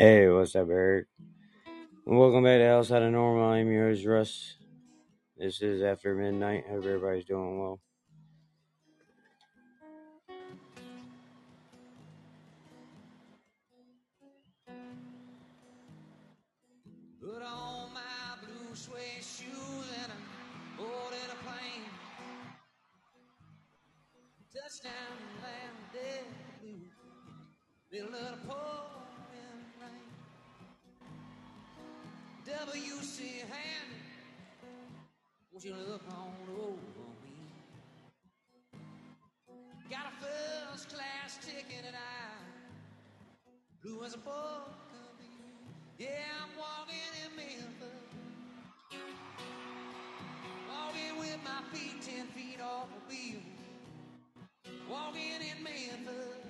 Hey, what's up, Eric? Welcome back to Outside of Normal. I'm yours, Russ. This is after midnight. Hope everybody's doing well. WC Handy, won't you look on over me? Got a first class ticket and I blue as a book. Yeah, I'm walking in Memphis. Walking with my feet ten feet off a wheel. Walking in Memphis.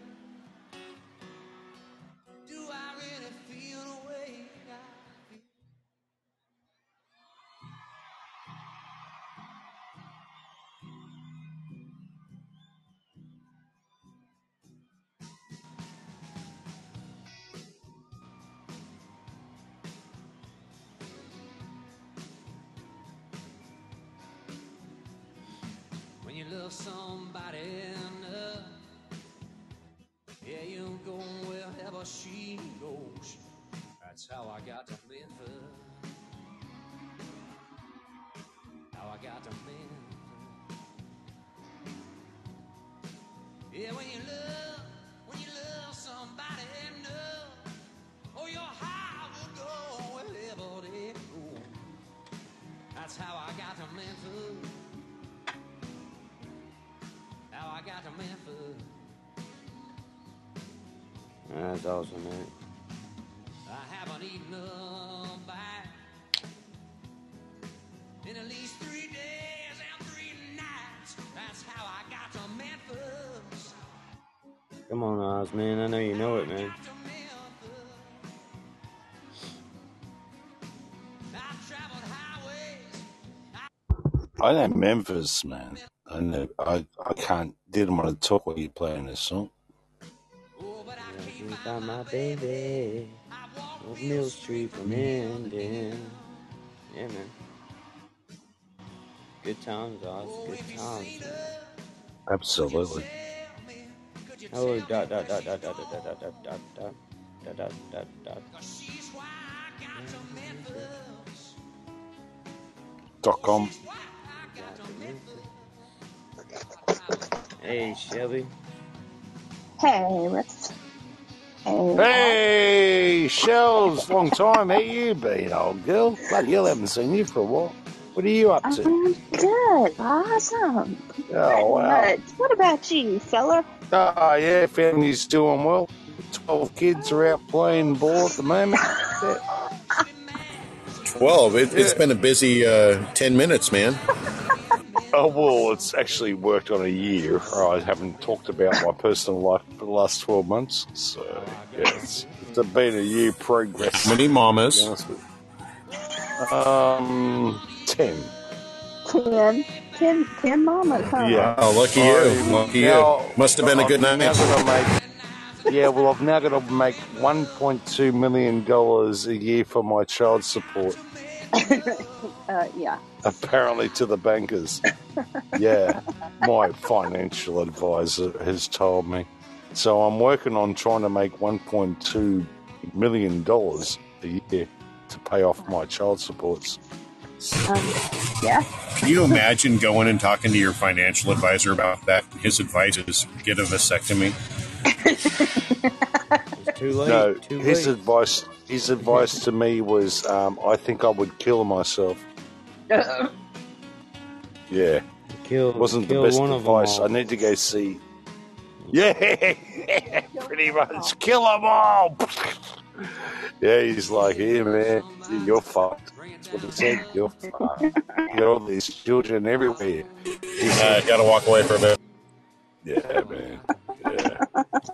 song. That's awesome, man. I haven't eaten a bite in at least three days and three nights. That's how I got to Memphis. Come on, Oz, man. I know you know it, man. I know Memphis, man. I know. I I can't. Didn't want to talk while you're playing this song. Yeah, you got my baby. Old Mill Street from Indian. Yeah, man. Good times, Oz. Good times, man. Absolutely. Hello, dot, dot, dot, dot, dot, dot, dot, dot, dot, dot, dot, dot, dot, dot. Dot com. Hey, Shelby. Hey, Russ. Hey, Hey, Shells, long time. How you been, old girl? Bloody hell, haven't seen you for a while. What are you up to? I'm good. Awesome. Oh, wow. much. What about you, fella? Oh, yeah, family's doing well. 12 kids are out playing ball at the moment. 12. It, It's Yeah. been a busy uh, 10 minutes, man. Oh, well, it's actually worked on a year. I haven't talked about my personal life for the last 12 months. So, yeah, it's, it's been a year progress. Many mamas. honest with you. Um, 10. Ten, ten, ten mamas, huh? Yeah. Oh, lucky I you. Lucky now, you. Must have been a good I've now night. got make, yeah, well, I've now got to make $1.2 million a year for my child support, uh, yeah. apparently to the bankers. Yeah, my financial advisor has told me. So I'm working on trying to make $1.2 million a year to pay off my child supports. Um, yeah. Can you imagine going and talking to your financial advisor about that? His advice is get a vasectomy. It's too late. No, too his late. advice his advice to me was um, I think I would kill myself. Yeah, Kill, wasn't kill the best one advice. I need to go see. Yeah, pretty much kill them all. yeah, he's like, here, man, you're fucked. That's what he said. You're fucked. You got all these children everywhere. He Uh, gotta walk away for a bit. yeah, man. Yeah.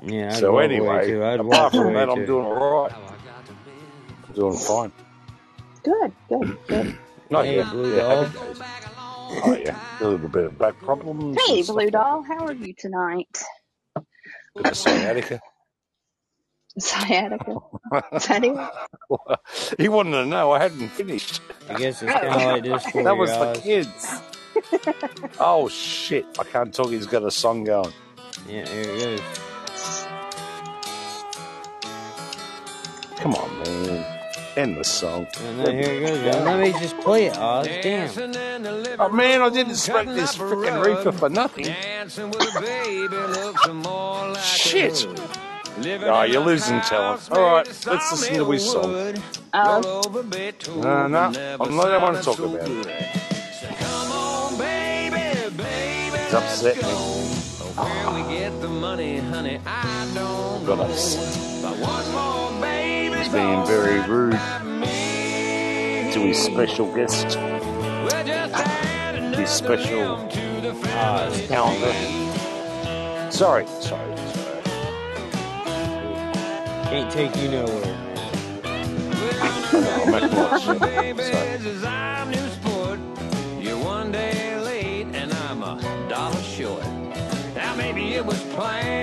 Yeah, So anyway. I'd apart walk from away that, I'm doing all right. I'm doing fine. Good, good, good. Not Hey, yet. Blue Yeah, Dog. Oh yeah, a little bit of back problems. Hey, Blue Doll, how are you tonight? Good to see you, Attica. Sciatica. Is he wanted to know. I hadn't finished. I guess it's oh. kind of like this for That was for guys. kids. oh shit! I can't talk. He's got a song going. Yeah, here it goes. Come on, man. End the song. And then here it goes. man. Let me just play it, Oz. Damn. Dancing in the living Oh man, I didn't smoke cutting this up freaking rug. reefer for nothing. Dancing with a baby looks more like Shit. a Oh, you're losing house talent. All right, let's listen to his song. wood. Oh, Roll over Beethoven, No, no, I'm not- I don't want to talk about it. good. So come on, baby, baby, It's let's upset go. me. Where we get the money, honey, I don't Got know. us. But one more baby's He's being very rude to his special guest. We'll just add His special limb to the ah, Oz. family calendar. Sorry, sorry, sorry. Can't take you nowhere, man. I'm making a lot of shit. Baby, Sorry. It was planned,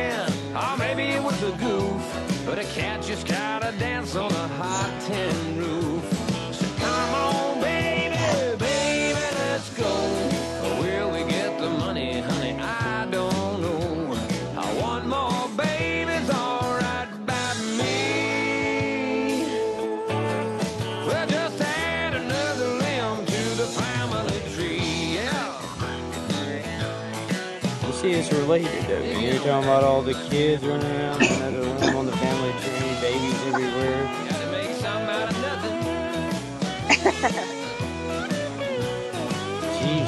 see, it's related though. man. You're talking about all the kids running around on another room on the family tree, babies everywhere. Gotta make something out of nothing.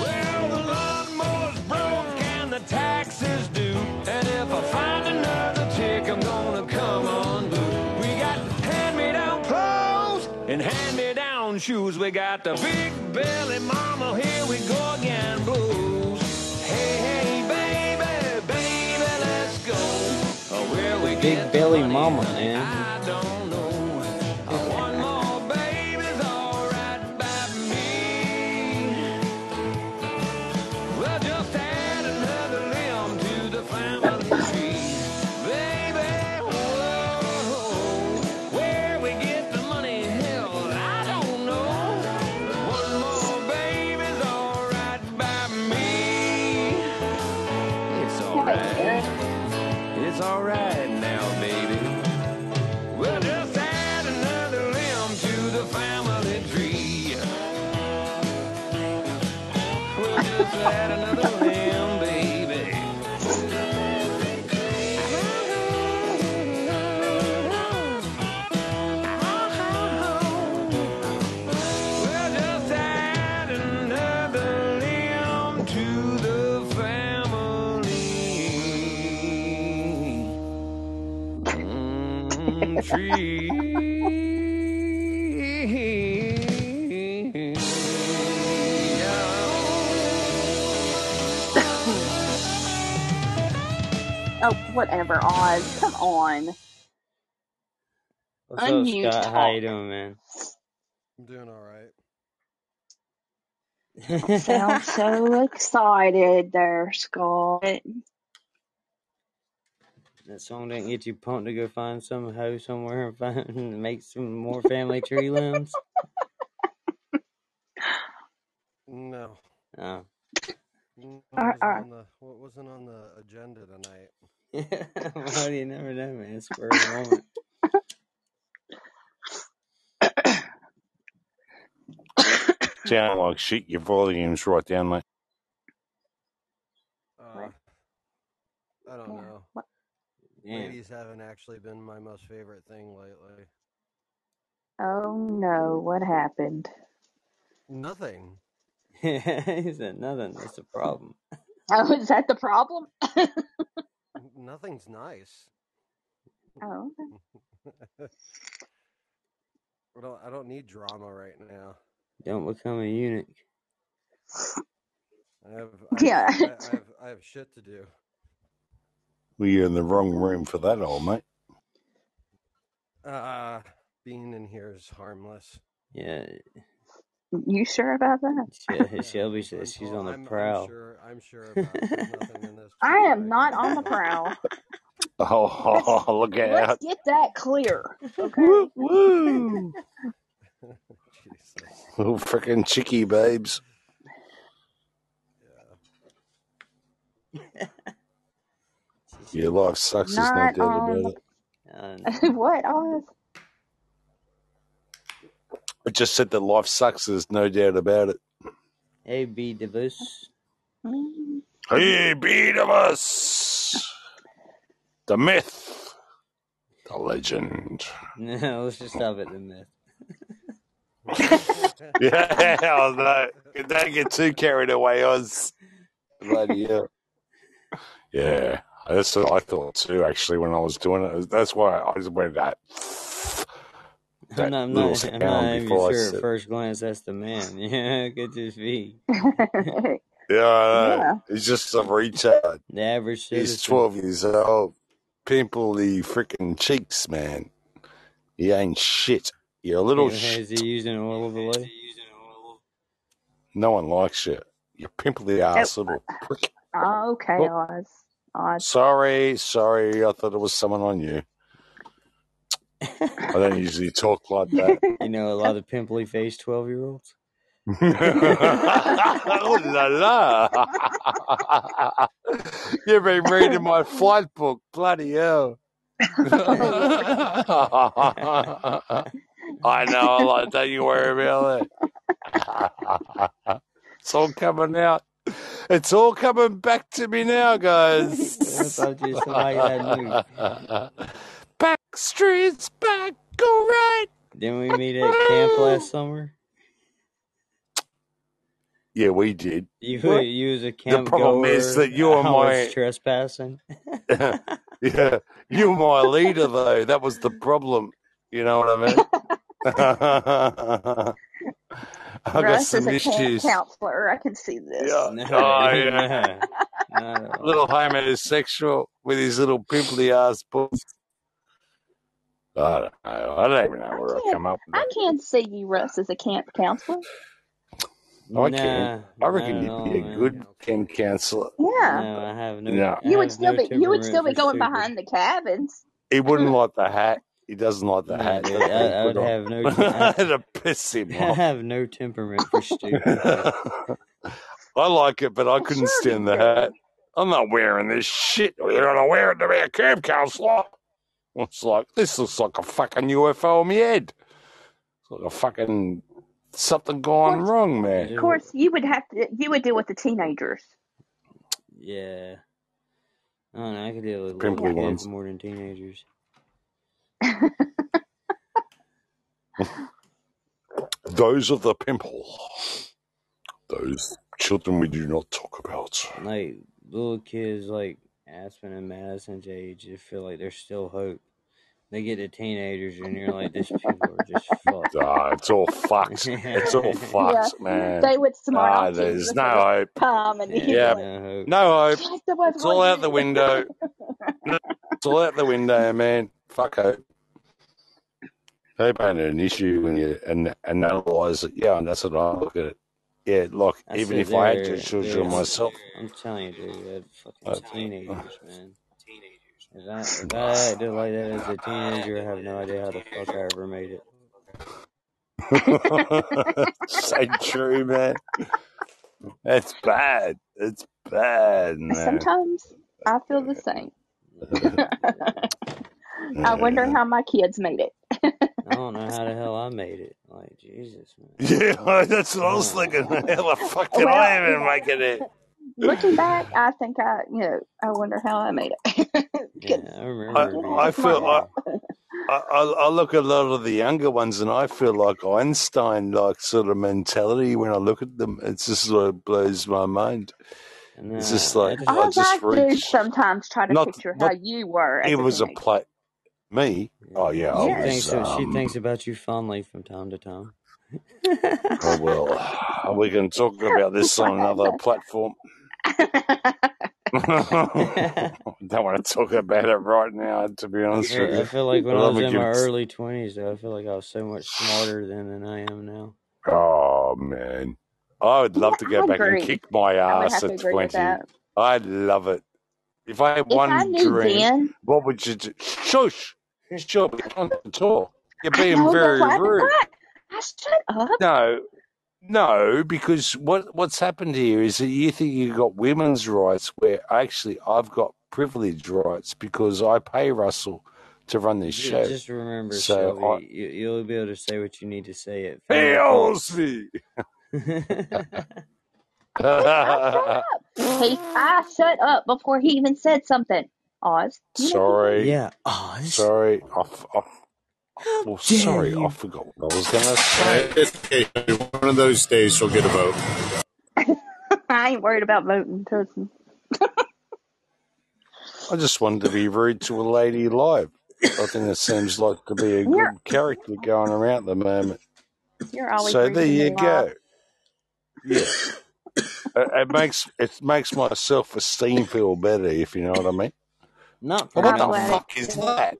Well, the lawnmower's broke and the taxes due. And if I find another tick, I'm gonna come unglued. We got hand-me-down clothes and hand-me-down shoes. We got the big belly mama, here we go again blues. Money, mama, man. Whatever, Oz. Come on. What's up, Unmute Scott? How you doing, man? I'm doing all right. Sound so excited there, Scott. that song didn't get you pumped to go find some hoe somewhere and find make some more family tree limbs. No, Oh. All right, wasn't all right. on the what wasn't on the agenda tonight. Well, you never know, man. Spur of the moment. Sound like shit. Your volume's right down, mate. Uh, I don't know. What? Ladies haven't actually been my most favorite thing lately. Oh no, what happened? Nothing. he said nothing. That's the problem. Oh, is that the problem? Nothing's nice. Oh, okay. I don't. I don't need drama right now. Don't become a eunuch. I have. I Yeah. I, I have. I have shit to do. Well, you're in the wrong room for that, old mate. Uh, being in here is harmless. Yeah, You sure about that? She- Yeah, Shelby says she's on the I'm, prowl. I'm sure. I'm sure about. There's nothing in this I am that not on the do it. prowl. Oh, look Let's out. get that clear. Okay. Woo, woo. Jesus. Little freaking chickie babes. Your life sucks, there's no Not doubt on about it. Um, what Oz? I just said that life sucks, there's no doubt about it. hey, B. Davis. Hey, beat of! The myth, the legend. No, let's just stop at the myth. Yeah, no, don't get too carried away, Oz. Bloody hell. Yeah, that's what I thought too, actually, when I was doing it. That's why I just went that. I'm not, I'm little not, I'm not even before I sure said. at first glance that's the man. Yeah, could just be. Yeah, I yeah. He's just a retard. The average He's 12 years old. Pimply freaking cheeks, man. He ain't shit. You're a little Is shit. he using oil of Olay? No one likes you. You pimply ass little prick. Oh, okay, Oh, Oz. Oz. sorry, sorry. I thought it was someone on you. I don't usually talk like that. You know, a lot of pimply faced 12 year olds. oh la la! You've been reading my flight book, bloody hell! I know, I like. Don't you worry about it. it's all coming out. It's all coming back to me now, guys. Streets back, all right. Didn't we meet at camp last summer? Yeah, we did. You What? you was a The camp problem is that you are my trespassing. yeah, you were my leader though. That was the problem. You know what I mean? I got Russ is some a camp issues. counselor. I can see this. Yeah. No, Oh yeah. no, not at all. Little homosexual with his little pimply ass books. I don't. I don't even know I where I can't. come up with I can't see you, Russ, as a camp counselor. No, I can. Nah, I reckon you'd be a man. good camp counselor. Yeah. No, I have no. No, I You would still no be. You would still be going stupid. behind the cabins. he wouldn't like the hat. He doesn't like the No, hat dude, I, I would on. have no. I, It'd piss him I have no temperament for stupid. I like it, but I couldn't sure stand the hat. I'm not wearing this shit. You're gonna wear it to be a camp counselor. It's like this looks like a fucking UFO on my head. It's like a fucking something Of gone course, wrong, man. of course, you would have to. You would deal with the teenagers. yeah. I don't know. I could deal with little Pimply ones. more than teenagers. Those are the pimple. Those children we do not talk about. Like little kids, like Aspen and Madison's age, you feel like there's still hope. They get to teenagers, and you're like, these people are just fucked. Ah, it's all fucked. It's all yeah, fucked, man. they would smart Ah, off to you there's no hope. time, and Yeah, Yeah, no hope. no hope. "Yes, there was It's all out the window. It's all out the window, man. Fuck hope. Hope ain't an issue when you and, and analyze it. Yeah, and that's what I look at it. Yeah, like I even if I had they're, two children they're, myself, I'm telling you, dude, they're uh, fucking teenagers, man. If I, if I acted like that as a teenager, I have no idea how the fuck I ever made it. so true, man. It's bad. It's bad, man. Sometimes I feel the same. I wonder how my kids made it. I don't know how the hell I made it. Like, Jesus, man. Yeah, that's what I was thinking. How the fuck did Well, I you even make it? looking back, I think I, you know, I wonder how I made it. Yeah, 'Cause I I, remember you being know, I feel I. I, I I look at a lot of the younger ones and I feel like Einstein like sort of mentality when I look at them. It's just sort of blows my mind. And It's uh, just I like just, I All I just do sometimes try to Not picture how you were it was a teenager. play. Me? Oh yeah, I she thinks was. she Um, thinks about you fondly from time to time. oh well, we can talk about this on another platform. I don't want to talk about it right now, to be honest with you, I feel like when But I let was in my early twenties, though, I feel like I was so much smarter then than I am now. Oh man, I would yeah, love to go I back and kick my ass at twenty. I'd love it. If I had If one knew dream, then, what would you do? Shush! Sure, we can't talk. You're being know, very rude. I shut up. No, no, because what what's happened here is that you think you've got women's rights, where actually I've got privilege rights because I pay Russell to run this Ju- show. Just remember, So Shelby, you, you'll be able to say what you need to say It I, he me. Hey, I shut up. Hey, I shut up before he even said something. Oz, you know sorry, yeah, Oz. sorry. I, f- I f- How well, dare sorry, I forgot what I was going to say. It's okay. One of those days she'll get a vote. I ain't worried about voting. Trust me. I just wanted to be rude to a lady live. I think it seems like to be a You're good character going around at the moment. you're always So there to me, you Live. go. Yeah. It, it makes it makes my self esteem feel better, if you know what I mean. Not for what the me. fuck is that?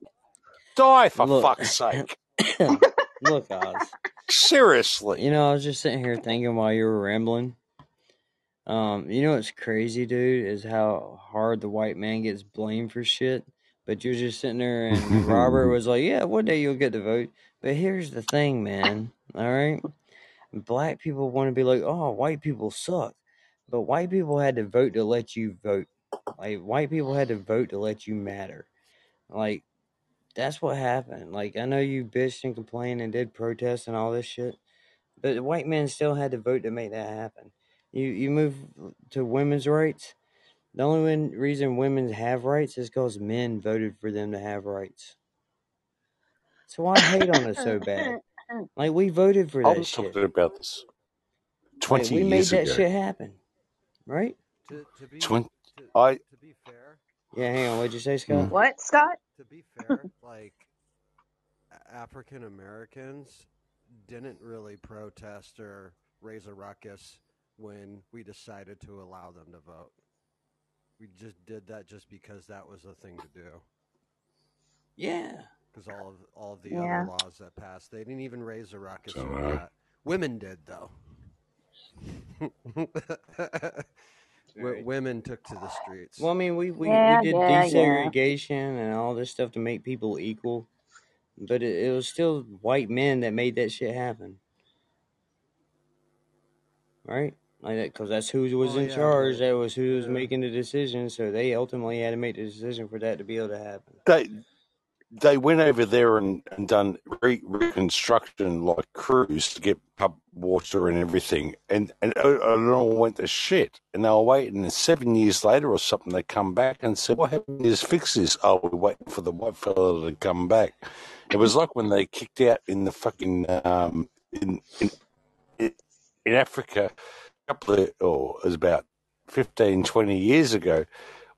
Die for Look, fuck's sake! look, Oz. Seriously. You know, I was just sitting here thinking while you were rambling. Um, you know what's crazy, dude, is how hard the white man gets blamed for shit. But you're just sitting there, and Robert was like, "Yeah, one day you'll get to vote." But here's the thing, man. All right, black people want to be like, "Oh, white people suck," but white people had to vote to let you vote. Like white people had to vote to let you matter. Like that's what happened. Like I know you bitched and complained and did protests and all this shit, but the white men still had to vote to make that happen. You you move to women's rights. The only reason women have rights is because men voted for them to have rights. So why hate on us so bad? Like we voted for that shit. about this. Twenty like, we made that shit happen, right? To, to be, 20, I to be fair, Yeah. Hang on. What'd you say, Scott? mm, What, Scott? to be fair, like African Americans didn't really protest or raise a ruckus when we decided to allow them to vote. We just did that just because that was the thing to do. Yeah. Because all of all of the Yeah. other laws that passed, they didn't even raise a ruckus don't that. Women did though. W- women took to the streets. Well, I mean, we, we, Yeah, we did yeah, yeah. desegregation and all this stuff to make people equal, but it, it was still white men that made that shit happen, right? Like that, because that's who was Oh, in yeah, charge. That was who was yeah. making the decision. So they ultimately had to make the decision for that to be able to happen. they they went over there and, and done re- reconstruction like crews to get pub water and everything, and and it, all went to shit. And they were waiting, and seven years later or something, they come back and said, "What happened is fix this." Oh, we're waiting for the white fella to come back. It was like when they kicked out in the fucking um in in in Africa a couple of or it was about 15, 20 years ago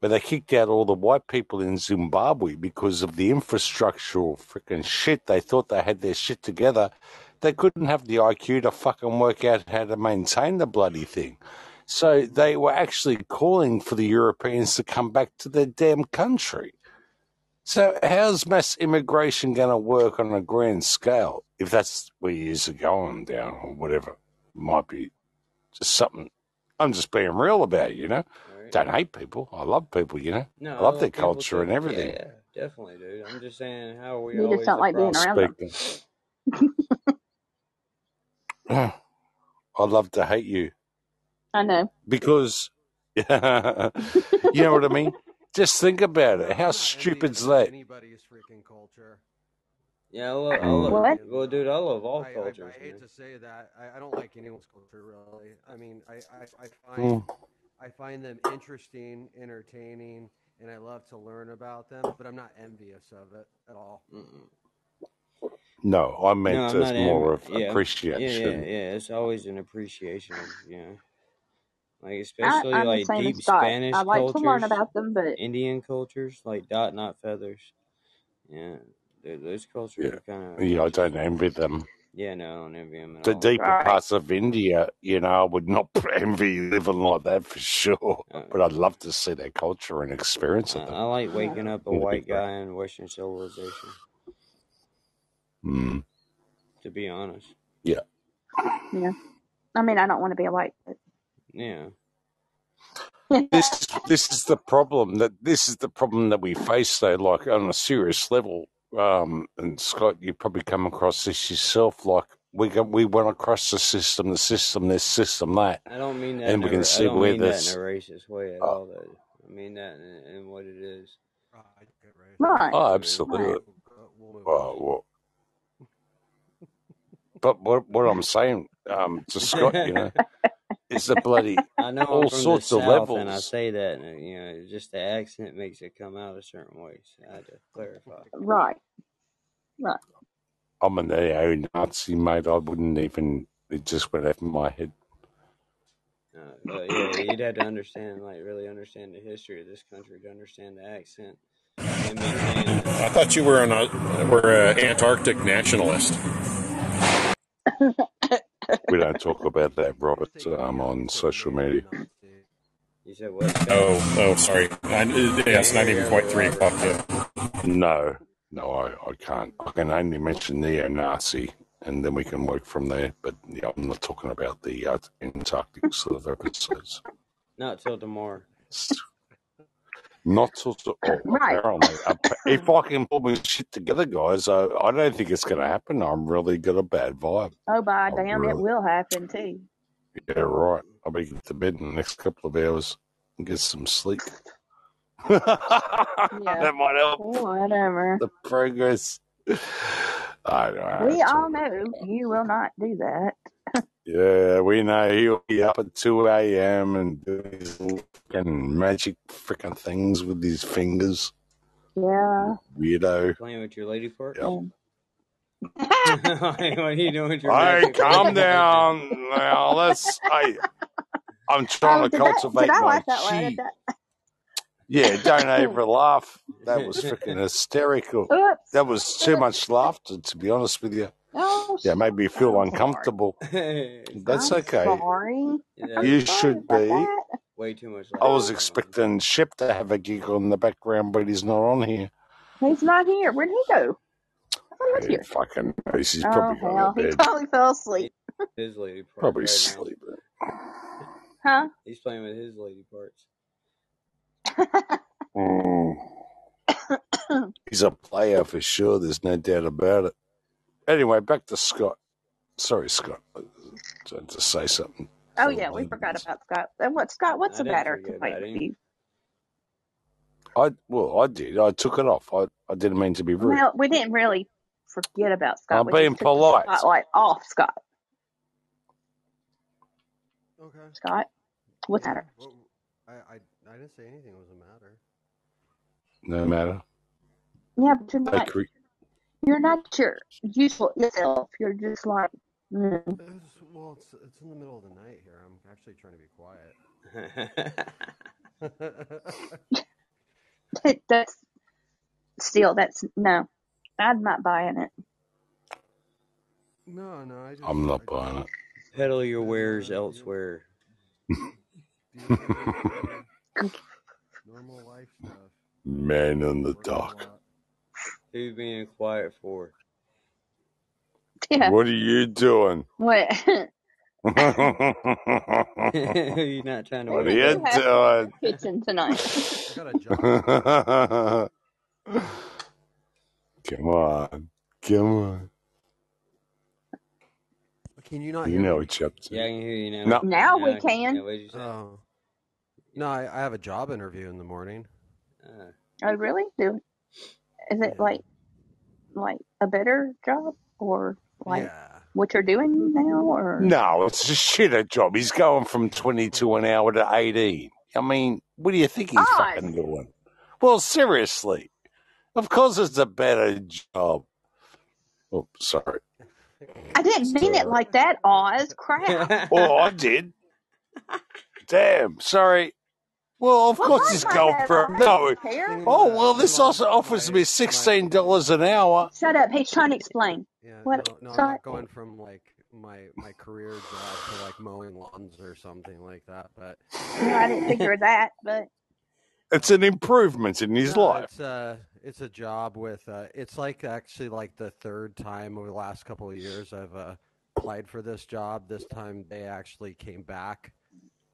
where they kicked out all the white people in Zimbabwe because of the infrastructural freaking shit. They thought they had their shit together. They couldn't have the IQ to fucking work out how to maintain the bloody thing. So they were actually calling for the Europeans to come back to their damn country. So how's mass immigration going to work on a grand scale if that's where years are going down or whatever? Might be just something. I'm just being real about it, you know. Right? Don't hate people. I love people, you know. No, I love their culture too. and everything. Yeah, yeah, definitely, dude. I'm just saying, how are we You just always don't like being around them. Speaking. I love to hate you I know. because you know what I mean. Just think about it. How not stupid's envious of that? anybody's freaking culture. Yeah, I love, I love, What? well, dude, I love all I, I, cultures, I hate man. to say that. I, I don't like anyone's culture really. I mean, I, I, I find Mm. I find them interesting, entertaining, and I love to learn about them. But I'm not envious of it at all. Mm-mm. No, I meant I'm as more envy. of Yeah, yeah, appreciation. yeah, yeah. It's always an appreciation, of, you know, like especially I'm like deep. Spanish I like to learn cultures, about them, but Indian cultures, like dot not feathers. Yeah, th- those cultures Yeah, are kind of yeah, I don't envy them. Yeah, no, I don't envy at The all. deeper right. parts of India, you know, I would not envy living like that for sure. Uh, But I'd love to see their culture and experience I, of I like waking up a white guy in Western civilization. Mm. To be honest, Yeah. Yeah. I mean, I don't want to be a white, but yeah. this this is the problem that this is the problem that we face though like on a serious level um and scott you probably come across this yourself like we go, we went across the system the system this system that I don't mean that. and we can I see don't where mean that this in a racist way at uh, all. Though I mean that in, in what it is. Right, good, right. Right. oh I mean, absolutely Right. We'll, go- we'll move well, well, but what what i'm saying um to scott you know is the bloody I know I'm all from the sorts of south, and I say that, and you know, just the accent makes it come out a certain way. So I had to clarify. Right. Right. i'm a neo-nazi mate i wouldn't even it just went over my head Uh, but yeah, you'd have to understand, like, really understand the history of this country to understand the accent. And maintain it. I thought you were an uh, were an Antarctic nationalist. we don't talk about that robert um on social media. You said what? Oh, oh, sorry. I, yeah, it's not even quite three o'clock yet. No, no, I, I can't. I can only mention neo-Nazi, and then we can work from there. But yeah, I'm not talking about the uh, Antarctic sort of episodes. Not till tomorrow. Not of. Oh, Right. apparently, if I can pull my shit together, guys, I, I don't think it's going to happen. I'm really got a bad vibe. Oh, by I'm damn, it will happen too. yeah, right. I'll be to bed in the next couple of hours and get some sleep. Yeah. that might help Whatever. the progress. I don't know. We all know you will not do that. Yeah, we know he'll be up at 2 a.m. and doing his little fucking magic freaking things with his fingers. Yeah. Weirdo. Playing with your lady part? Yep. And what are you doing with your Hey, magic calm parts? down now. Let's. I, I'm trying oh, to did that? cultivate Did I my laugh that loud at chi. that? Yeah, don't ever laugh. That was freaking hysterical. Oops. That was too much laughter, to be honest with you. Oh, Yeah, made me feel uncomfortable. That's I'm okay. sorry. Yeah, I'm You sorry should be. way too much I was laughter. expecting Shep to have a giggle in the background, but he's not on here. He's not here. Where'd he go? I thought he was Who here. fucking knows? He's Oh probably gone hell, to he probably fell asleep. His lady parts Probably right sleeping. Huh? He's playing with his lady parts. Mm. He's a player for sure. There's no doubt about it. Anyway, back to Scott. Sorry, Scott. I had to say something. oh yeah, we forgot layman's. about Scott. And What Scott? What's I the matter forget tonight about with you? I well, I did. I took it off. I, I didn't mean to be rude. Well, we didn't really forget about Scott. I'm We being just took the polite. spotlight off Scott. Okay. Scott, what's the matter? Well, I, I, I didn't say anything it was the matter. No matter. Yeah, but you're not. cre- You're not your usual self. You're just like. Mm. It's, well, it's, it's in the middle of the night here. I'm actually trying to be quiet. that's still that's no. I'm not buying it. no, no, I just. I'm not I, buying it. Peddle your wares elsewhere. deal with normal life stuff. Man in the Working a Who's being quiet for? Yeah. What are you doing? What? what You're not trying to What are you you up. have doing? kitchen tonight. I got a job. Come on. Come on. Can you not You hear know me? what you're Yeah, I can hear you now. No. Now Now we can. can. Yeah, what did you say? Oh. No, I, I have a job interview in the morning. Uh, Oh, really? Do is it Yeah. like like a better job or like Yeah. what you're doing now or? No, it's a shitter job. He's going from 22 an hour to 18. I mean, what do you think he's Oz. fucking doing? Well, seriously. Of course it's a better job. Oh, sorry. I didn't mean it like that, Oz. Crap. Oh, I did. Damn, sorry. Well, of Well, course I he's going for I no. don't care. Can, Oh, uh, well, this also offers me $16 an hour. Shut up. He's trying to explain. yeah, What? no, no, I'm not going from like my my career job to like mowing lawns or something like that. But No, I didn't figure that, but It's an improvement in his no, life. it's uh it's a job with uh it's like actually like the third time over the last couple of years I've uh, applied for this job. This time they actually came back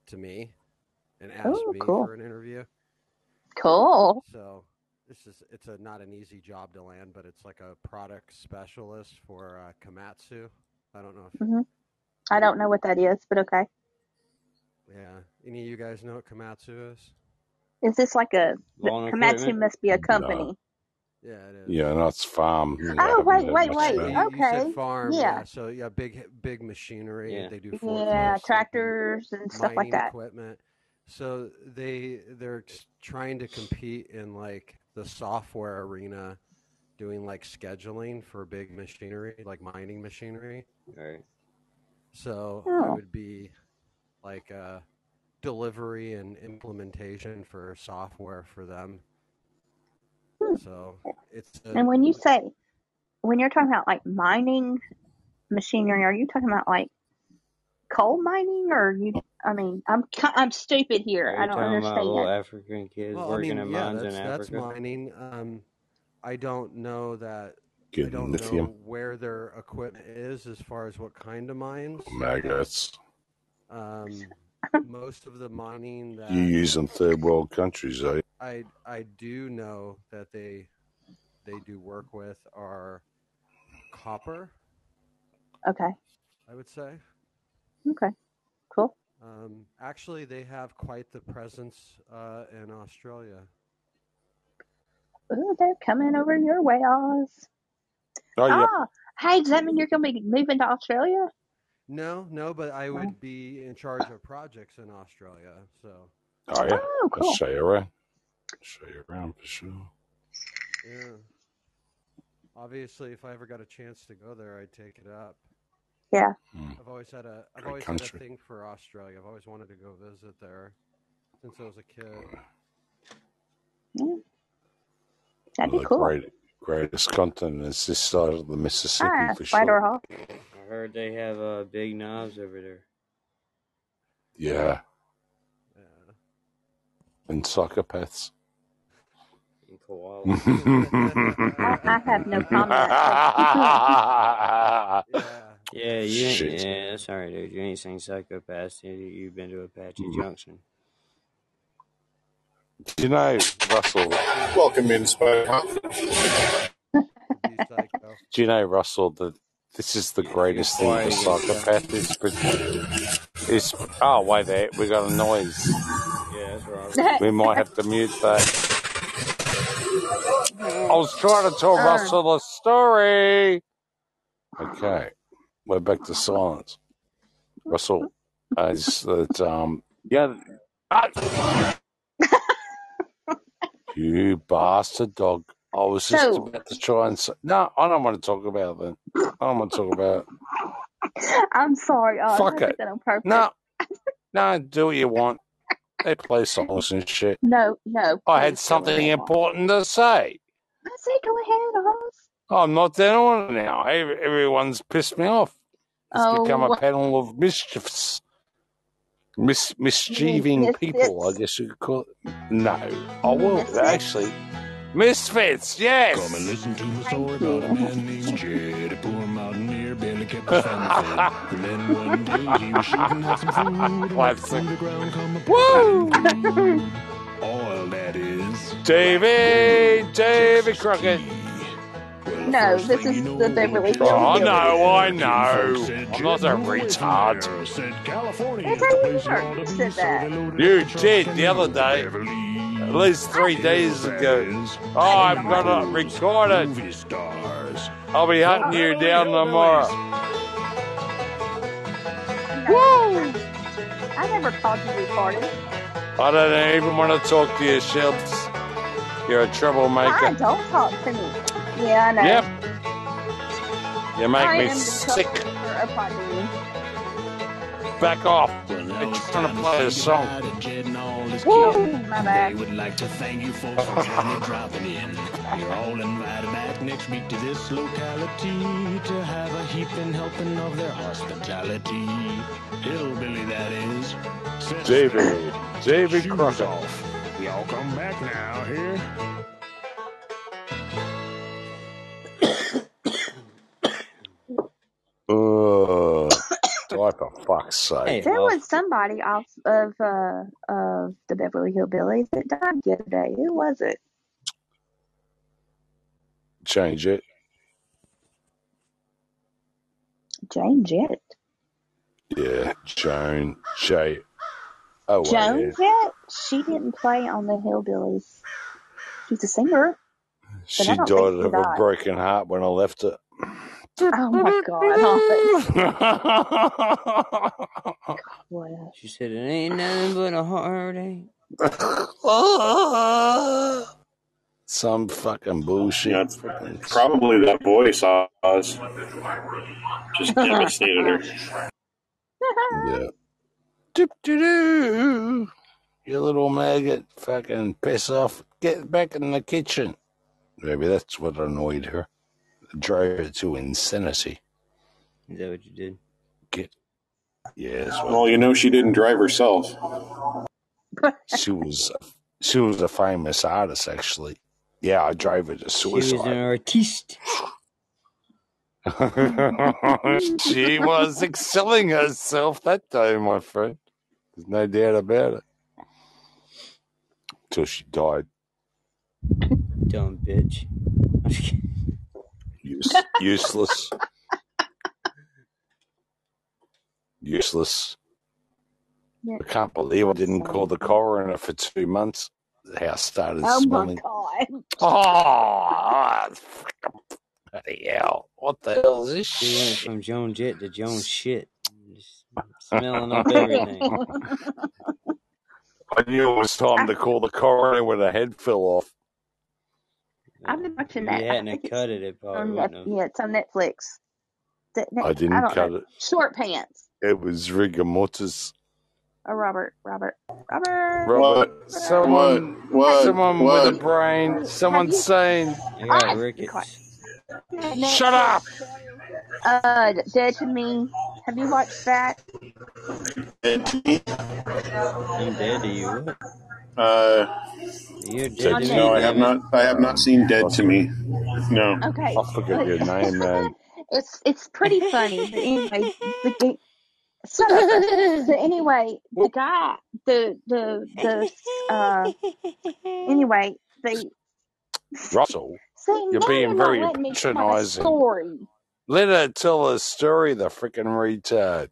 to me and asked Oh, me cool. for an interview. Cool. So this is it's a not an easy job to land, but it's like a product specialist for uh, Komatsu. I don't know if hmm I don't know what that is, but okay. yeah any of you guys know what Komatsu is. Is this like a Lawn Komatsu equipment. must be a company? Yeah, it is. Yeah, that's farm. You Oh, haven't wait, wait, wait. about You, you said Okay. farm, Yeah. So yeah, big big machinery. Yeah. They do Yeah, forklifts, they do tractors and stuff like that. equipment. So they they're trying to compete in like the software arena, doing like scheduling for big machinery, like mining machinery. Right. So Oh. I would be like uh, delivery and implementation for software for them. Hmm. So it's a, And when you say, when you're talking about like mining machinery, are you talking about like coal mining or you? I mean, I'm I'm stupid here. I don't talking about little understand. African kids well, I working mean, in yeah, mines that's in that's Africa? mining. Um, I don't know that. I don't lithium know where their equipment is as far as what kind of mines. maggots. Um, most of the mining that You use in third world countries, eh? I I do know that they they do work with are copper. Okay. I would say. Okay. Cool. Um, actually, they have quite the presence uh, in Australia. Ooh, they're coming over your way, Oz. Oh, yeah. Ah, hey, does that mean you're gonna be moving to Australia? No, no, but I No. would be in charge of projects in Australia. So Oh, yeah. Oh, I'll cool. show you around. Show you around for sure. yeah, obviously, if I ever got a chance to go there, I'd take it up. Yeah. Hmm. I've always had a I've Great always had a thing for Australia. I've always wanted to go visit there since I was a kid. yeah. That'd be of the cool. great, greatest continent is this side of the Mississippi Ah, for right or sure. off. I heard they have uh, big knives over there. Yeah. Yeah. And psychopaths. And koalas. I, I have no comment. Yeah. Yeah, you ain't, Shit. yeah, that's all right, dude. You ain't seen Psychopaths. You, you've been to Apache Mm. Junction. Do you know, Russell? Welcome in, Spider. Be. Do you know, Russell, that this is the greatest thing for psychopath is, is oh wait there, we got a noise. Yeah, that's right. We might have to mute that. I was trying to tell. Russell a story. Okay, we're back to silence. Russell, is that um, yeah, ah! you bastard dog. I was just So- about to try and say, no, I don't want to talk about that. I don't want to talk about I'm sorry, Oz. Fuck I it. did that on. No, no, do what you want. They play songs and shit. No, no. I had something important to say. I say go ahead, Oz. I'm not doing it now. Everyone's pissed me off. It's Oh, become a what- panel of mischiefs. Mis- mischieving Misfits. people, I guess you could call it. No. Oh, well, Misfits? actually. Misfits, yes! Come and listen to my Thank story you. about a man named Jed, a poor mountaineer, barely kept his family fed. And then one day he was shooting at some food, and Classic. through the ground come a Woo! crude oil that is. Davy, Davy Texas Crockett. Tea. Well, No, this is the Beverly Jed Hills Oh, Killer. no, oh, I know. I'm not a move away from retard. there." Said California That's how you place you are. ought to You be, said that. You up the truck did the other day. At least three days ago. is. Oh, I've got it Those recorded. Movie stars. I'll be hunting you down tomorrow. No, I never called you retarded. I don't even want to talk to you, Shelps. You're a Why? troublemaker. Don't talk to me. Yeah, Yep. You make I me sick. troublemaker of Podbean. Back off. Well, now You're it's trying time to play a song. goodbye to Jed and all his Woo, kin. my They would like to thank you for dropping in. You're all invited back next week to this locality to have a heaping helping of their hospitality. Hillbilly, that is. Says David. David Shoes Crockett. off. Y'all come back now here. Ugh. Die for fuck's sake. Hey, There Oz. was somebody off of uh of the Beverly Hillbillies that died the other day. Who was it? Change it. Jane Jett. Yeah, Joan J. Oh, well, Joan. Jett? She didn't play on the Hillbillies. She's a singer. She died don't of a died. broken heart when I left her. Oh my God, Holly. Well, She said it ain't nothing but a heartache. Some fucking bullshit. Yeah, it's probably that voice, Oz. Just devastated her. Yeah. Doop doo doo. You little maggot. Fucking piss off. Get back in the kitchen. Maybe that's what annoyed her. Drove her to insanity. Is that what you did? Get. Yeah, that's Well, you know she didn't drive herself. she was. She was a famous artist, actually. Yeah, I drove her to suicide. She was an suicide. artiste. she was excelling herself that day, my friend. There's no doubt about it. Till she died. Dumb bitch. Use, useless. Useless. Yeah. I can't believe I didn't call the coroner for two months. The house started Oh my. God. Oh, bloody hell. What the hell is this She went from Joan Jett to Joan shit. Just smelling up everything. I knew it was time to call the coroner when her head fell off. I've been watching If that. you I hadn't think have it's cut it, it probably on wouldn't Net- have. yeah, it's on Netflix. That- that- I didn't don't cut know. it. Short pants. It was rigor mortis. Oh, Robert, Robert, Robert. Robert, someone, What? What? someone What? with a brain, someone you- sane. I got Ah, rickets. Shut up! Uh, Dead to Me. Have you watched that? I'm dead to you. What? Uh, You're dead no, I have not. I have not seen Dead to Me. No. Okay. I'll forget your name, man. It's it's pretty funny, but anyway, the ga- shut. So anyway, the guy, the the the uh, anyway, they Russell, see You're being very letting me tell my patronizing. story. let her tell her story, the freaking retard.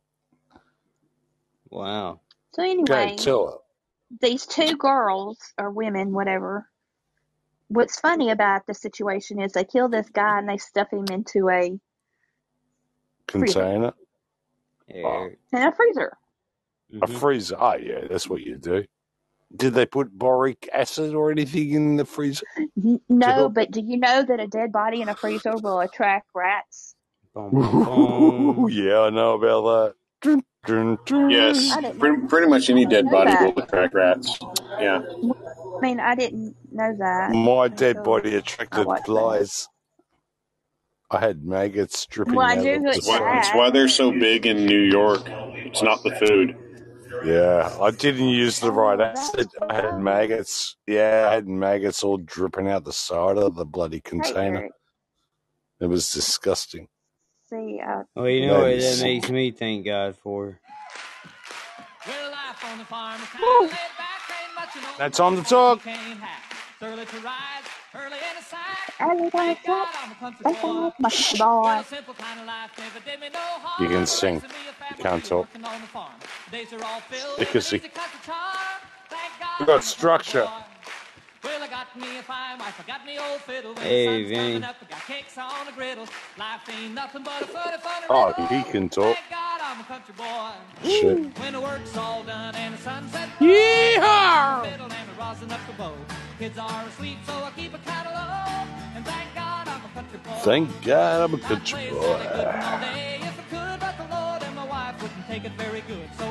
Wow. So Go anyway, tell her. These two girls or women, whatever. What's funny about the situation is they kill this guy and they stuff him into a Container. Eric. in a freezer. A Mhm. freezer. Oh, yeah, that's what you do. Did they put boric acid or anything in the freezer? No, but do you know that a dead body in a freezer will attract rats? Boom, boom, boom. yeah, I know about that. Dun, dun, dun. Yes. I didn't know. Pretty, pretty much any dead body that. will attract rats. Yeah. I mean, I didn't know that. My dead body I attracted watched that. flies. I had maggots dripping Well, I out knew of it's It's why, side. it's why they're so big in New York. It's not the food. Yeah, I didn't use the right acid. I had maggots. Yeah, I had maggots all dripping out the side of the bloody container. It was disgusting. See, uh, Well, you know what that makes me thank God for? Well, life on the farm is Woo. kinda laid back, ain't much you know Now time to talk. you can't hack. It's early to rise, early in the sack. everybody Thank God stop. I'm a country Thank boy. God, my country Well, boy. a simple kind of life never did me no You can sing. Raising me a You can't talk. working on the farm. Days are all filled You with can an see. easy country charm. Thank God We got structure. Boy. I got me a fine wife, I got me old fiddle. When Hey, the sun's up, I got cakes on the griddle. Life ain't nothing but a funny, funny Oh, riddle. he can talk. Thank God I'm a country boy. Shit. When the work's all done and the sunset Yeehaw! middle and rosin up the bow. Kids are asleep, so I keep a cattle low. And thank God I'm a country boy. Thank God I'm a I'd country play Sally Gooden all day if I could, but the Lord and my wife wouldn't take it very good. So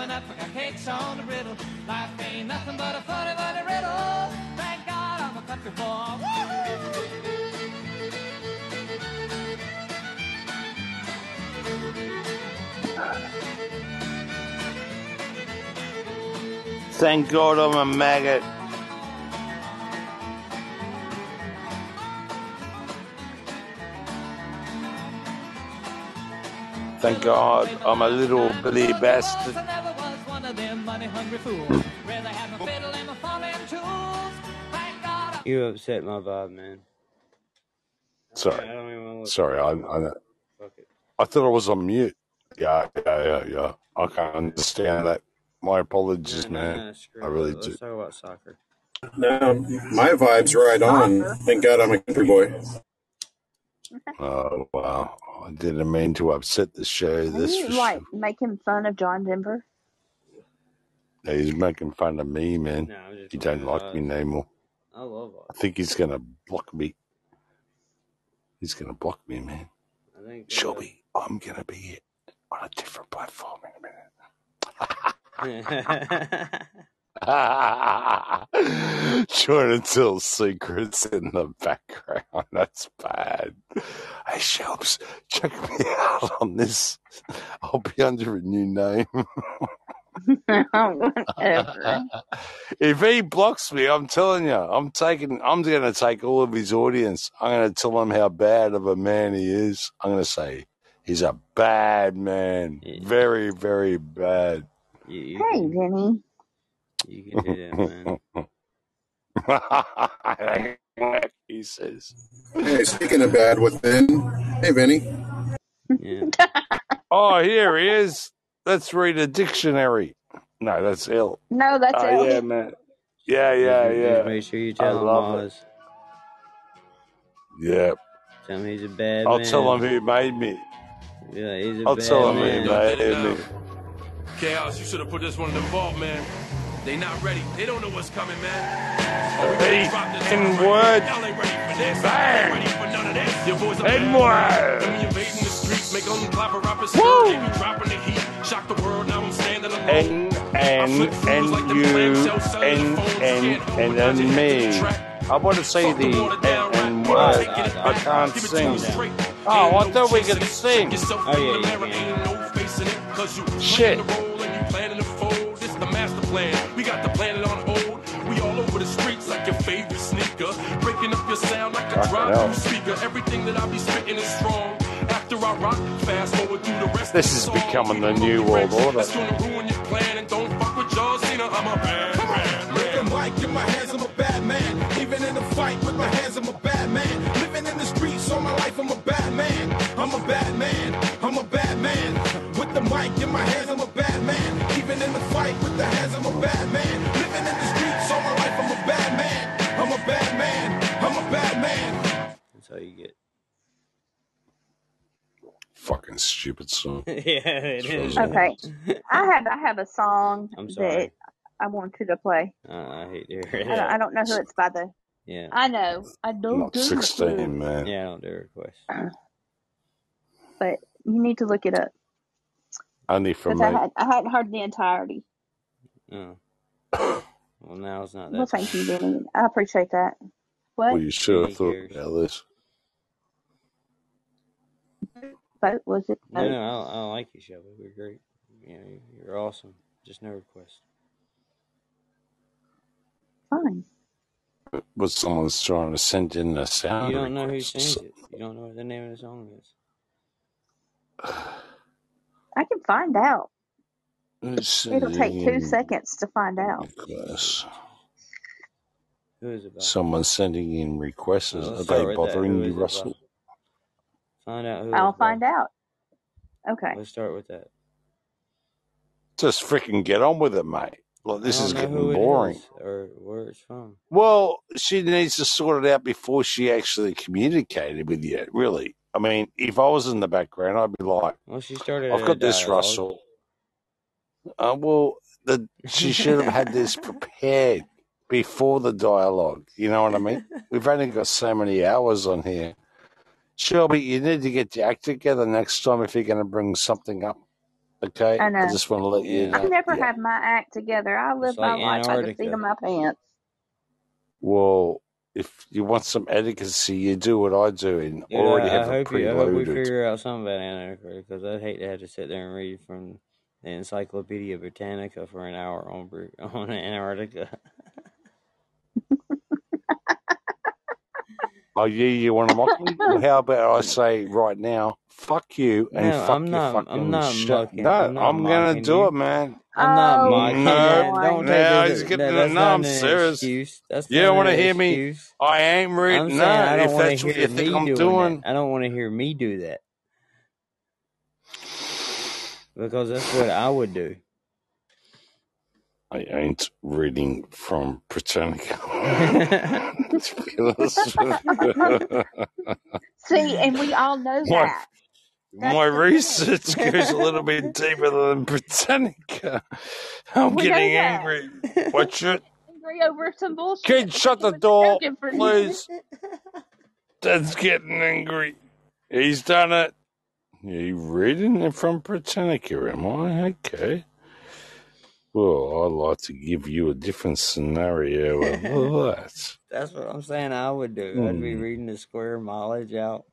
coming up, I got cakes on the griddle. Life ain't nothing but a funny, funny riddle. Thank God I'm a country boy. Thank God I'm a maggot. thank God. I'm a little Billy bastard. Money hungry fools. Rather have my fiddle and my farming tools. Thank God I You upset my vibe, man. I Sorry, don't even want to look. sorry. I, I, Fuck it. I thought I was on mute. Yeah, yeah, yeah, yeah. I can't understand that. My apologies, no, man. no. Screw I it. really Let's do. talk about soccer. No, my vibe's right on. Thank God I'm a country boy. Oh wow! I didn't mean to upset the show. Are This you for like making fun of John Denver? He's making fun of me, man. No, I'm just He don't like me no more. I love I think he's gonna block me. He's gonna block me, man. I think. Uh, Shelby, I'm gonna be on a different platform in a minute. Trying to tell secrets in the background. That's bad. Hey, Shelps, check me out on this. I'll be under a new name. Whatever. if he blocks me, I'm telling you, I'm taking. I'm going to take all of his audience. I'm going to tell him how bad of a man he is. I'm going to say he's a bad man, Yeah. very, very bad. you, you Hey, can, Vinny. you can do that, man. he says. Hey, speaking of bad within, hey Vinny. Yeah. Oh, here he is. Let's read a dictionary. No, that's ill. No, that's Oh, Ellie. yeah, man. Yeah, Just, yeah, just yeah. make sure you I tell him love it. Yeah. Tell him he's a bad man. I'll man. tell him who made me. Yeah, he's a I'll bad tell him man. who Yo, hit it made me. Chaos, you should have put this one in the vault, man. They not ready. They don't know what's coming, man. Oh, we Hey, better drop this right word. here. Y'all ain't ready for this. Bang. Ain't ready for none of this. Your boys are N make them clap a rapper. Woo. Be dropping the heat. Shock the world, now I'm standing alone. I flip fools N like them U clamshells selling N the phones. N Can't hold and then your head to me. I want to say the. Taking it I can't Give it to sing. Oh, I thought we could sing. Oh, yeah, the you mirror, can. ain't no facing it. Cause you playing Shit. the role and you planning to fold. This the master plan. We got the planet on hold. We all over the streets like your favorite sneaker. Breaking up your sound like a drive-through speaker. Everything that I be spitting is strong. After I rock, fast forward through the rest This is becoming the new world order. That's gonna ruin your plan and don't fuck with John Cena. I'm a bad man. With the mic in my hands, I'm a bad man. Even in the fight with my hands, I'm a bad man. Living in the streets all my life, I'm a bad man. I'm a bad man. Fucking stupid song. yeah, it is. Okay. I have I have a song I'm that. I want you to play. Uh, I hate to hear I don't. I don't know who it's by though. Yeah. I know. I don't Not do 16, man. Yeah, I don't do requests. but you need to look it up Only for because I had I hadn't heard the entirety. Oh. Well, now it's not that Well, thank you, Vinny. I appreciate that. What Well, you should have thought cares. about this. Vote was it? No, no, I, I like you, Shelby. We're great. You know, you're awesome. Just no request. Fine. Was someone's trying to send in a sound You don't know who request or sings it. You don't know what the name of the song is. I can find out. Let's It'll take two seconds to find out. Requests. Who is it by? Someone's sending in requests. Well, Are they start with that. bothering you, is it by? Russell? Find out who I'll it's by. find out. Okay. Let's start with that. Just freaking get on with it, mate. Like, this I is don't know getting who boring. is or where it's from. Well, she needs to sort it out before she actually communicated with you, really. I mean, if I was in the background, I'd be like, Well, she started I've got this, dialogue. Russell. Uh, well, the, she should have had this prepared before the dialogue. You know what I mean? We've only got so many hours on here. Shelby, you need to get your act together next time if you're going to bring something up. Okay? I know. I just want to let you know. I know. never Yeah. have my act together. I live It's my like life by the seat Antarctica. of my pants. Well, if you want some etiquette, you do what I do and Dude, already I, I have it hope you. I hope we figure out something about Antarctica because I'd hate to have to sit there and read from the Encyclopedia Britannica for an hour on on Antarctica. Oh, yeah, you want to mock me? well, how about I say right now, fuck you and No, fuck I'm your not. fucking I'm not shit. mocking. No, I'm not I'm gonna do you. it, man. I'm not Oh, mocking, No, man. Don't take now he's getting. That, that's No, I'm serious. excuse. That's You don't want to hear me? I ain't I'm reading. No, I don't if want that's to what hear you think me I'm doing doing. that. I don't want to hear me do that because that's what I would do. I ain't reading from Britannica. to be honest with you. See, and we all know my that. That's my research goes a little bit deeper than Britannica. I'm We getting angry. Watch it. Angry over some bullshit. Kid, shut the door, please. Dad's getting angry. He's done it. You reading it from Britannica, am I? Okay. Well, I'd like to give you a different scenario of that. That's what I'm saying. I would do. I'd be Hmm. reading the square mileage out.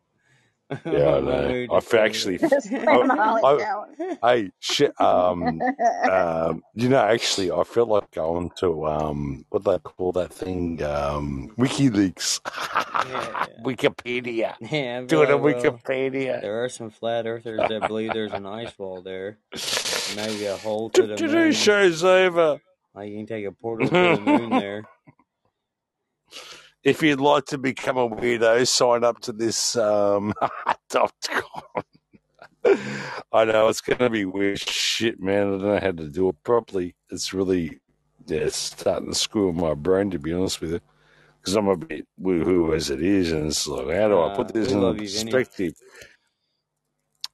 Yeah, I know. I've actually, Discovery. Square mileage I, out. I, I, shit, um, um, you know, actually, I feel like going to, um, what they call that thing, um, WikiLeaks, yeah, Wikipedia, yeah. I'd doing a like, well, Wikipedia. there are some flat earthers that believe there's an ice wall there. Maybe a hole to the moon. Show's over. Like you can take a portal to the moon there. if you'd like to become a weirdo, sign up to this um, dot com. I know it's going to be weird shit, man. I don't know how to do it properly. It's really, yeah, it's starting to screw with my brain, to be honest with you. Because I'm a bit woohoo as it is, and it's like, how do I Uh, put we this in love perspective?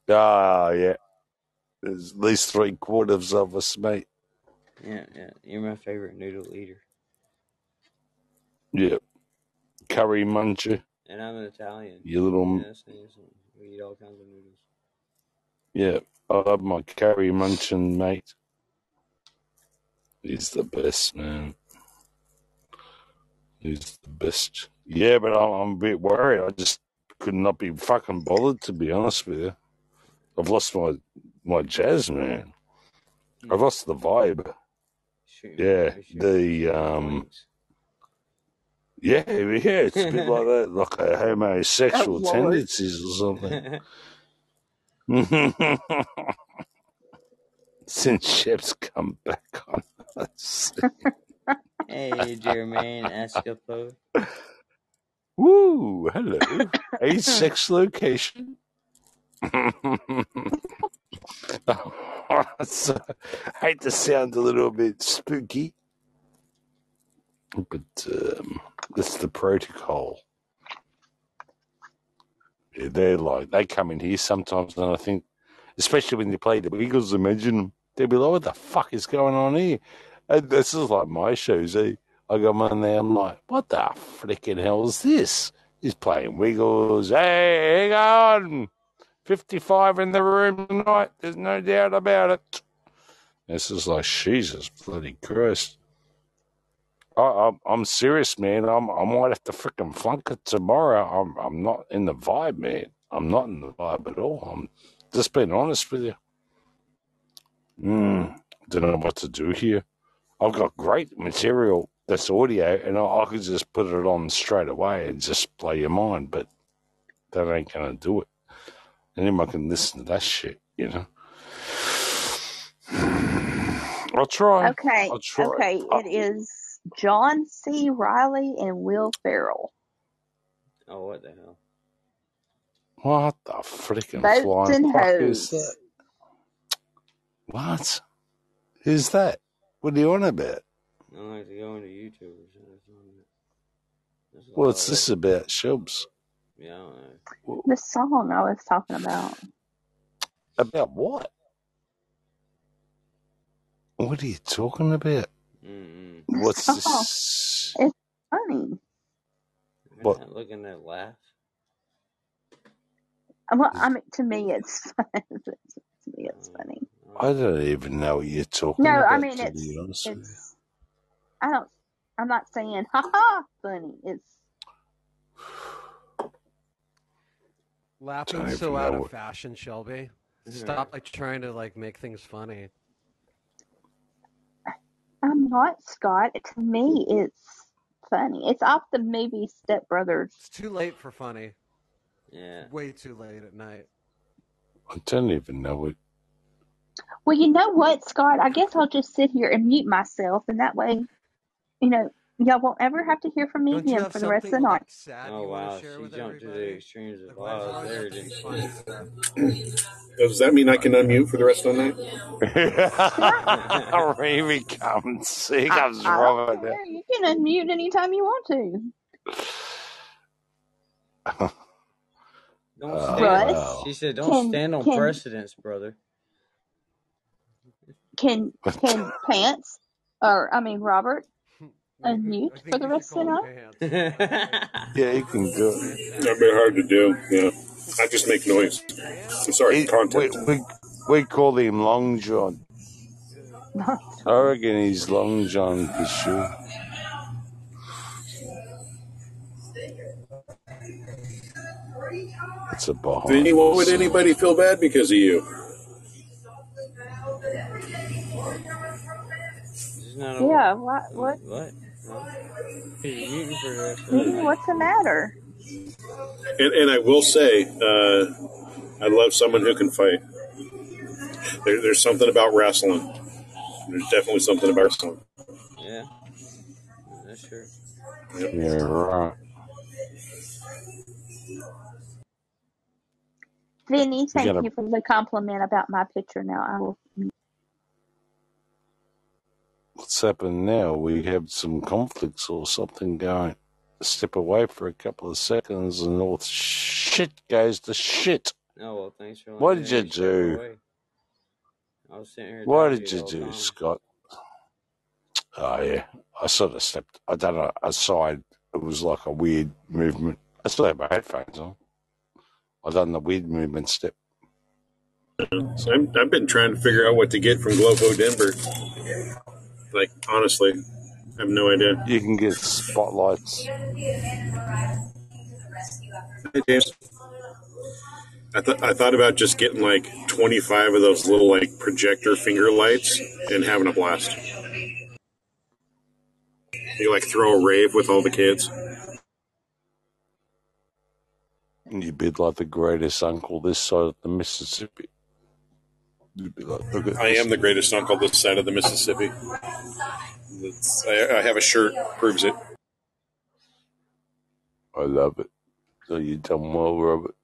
Ah, yeah. There's at least three quarters of us, mate. Yeah, yeah. You're my favorite noodle eater, Yeah. Curry muncher, and I'm an Italian. you little. We eat all kinds of noodles. Yeah, I love my curry munching mate. He's the best, man. He's the best. Yeah, but I'm, I'm a bit worried. I just could not be fucking bothered, to be honest with you. I've lost my my jazz, man. I've lost the vibe. Shoot, Yeah, the um, yeah, yeah. It's a bit like that, like a homosexual tendencies or something. Since Shep's come back on us. hey, Jermaine Escapo. Woo! Hello. A sex location. So, I hate to sound a little bit spooky, but um, that's the protocol. Yeah, They're like they come in here sometimes, and I think, especially when you play the Eagles, imagine they'll be like, "What the fuck is going on here?" And this is like my shows. Eh? I go on there, I'm like, "What the freaking hell is this?" He's playing Wiggles. Hey, hang on. 55 in the room tonight. There's no doubt about it. This is like, Jesus, bloody Christ. I, I'm, I'm serious, man. I'm, I might have to freaking flunk it tomorrow. I'm, I'm not in the vibe, man. I'm not in the vibe at all. I'm just being honest with you. Mm, don't know what to do here. I've got great material that's audio, and I, I could just put it on straight away and just play your mind, but that ain't going to do it. Anyone can listen to that shit, you know. I'll try. Okay, I'll try. okay. I- It is John C. Reilly and Will Ferrell. Oh, what the hell? What the freaking Boats flying and fuck is that? What? Who's that? What are you on about? I like to go into YouTube or something. What's this about, Shubs? Yeah, I don't know. The song I was talking about. About what? What are you talking about? Mm-mm. What's song. this? It's funny. I'm What? not looking at laugh. Well, I mean, to me, it's to me, it's Uh, funny. I don't even know what you're talking No, I mean, to it's be honest with you. it's. I don't. I'm not saying ha ha funny. It's Laughing so out know of fashion, Shelby. yeah. Stop like trying to like make things funny. I'm not Scott. To me, it's funny. It's off the movie Step Brothers. It's too late for funny. Yeah. Way too late at night. I don't even know it. Well, you know what, Scott? I guess I'll just sit here and mute myself, and that way, you know, y'all won't ever have to hear from me Don't you again have for the rest of the something night. like sad Oh you want wow, share she with jumped to the everybody? extremes of Advisor loud there, Rocket, didn't she? funny stuff. Does that mean I can unmute for the rest of the night? Sure. Remy comes. He I, comes I wrong don't with care. You can unmute anytime you want to. Don't Oh, stand. Russ, wow. She said, "Don't can stand on can precedence, brother." can can Pants or I mean Robert We, unmute I for the rest of the night? Yeah, you can do it. That'd be hard to do. Yeah, I just make noise. I'm sorry, He, we, content. we, we call him Long John. I reckon he's Long John for sure. It's a behind Vinny, the what would scene. anybody feel bad because of you? It's not a Yeah, what what what? Huh? He's muting for the rest of the Vinny, night. what's the matter? And, and I will say, uh, I love someone who can fight. There, there's something about wrestling. There's definitely something about wrestling. Yeah, that's true. Yep. Yeah, right. Vinny, We thank gotta you for the compliment about my picture now. I will what's happened now? We have some conflicts or something going. Step away for a couple of seconds and all shit goes to shit. Oh well, thanks for What did you do? I was sitting here What did you you the whole do, time. Scott? Oh yeah, I sort of stepped. I done a, aside. It was like a weird movement. I still have my headphones on. I done the weird movement step. So I'm, I've been trying to figure out what to get from Glovo Denver. Like, honestly, I have no idea. You can get spotlights. Hey, James. I, th- I thought about just getting like 25 of those little like projector finger lights and having a blast. You like throw a rave with all the kids. You'd be like the greatest uncle this side of the Mississippi. You'd be like, look at I am the greatest uncle this side of the Mississippi. It's, I, I have a shirt proves it. I love it. So you done well, Robert.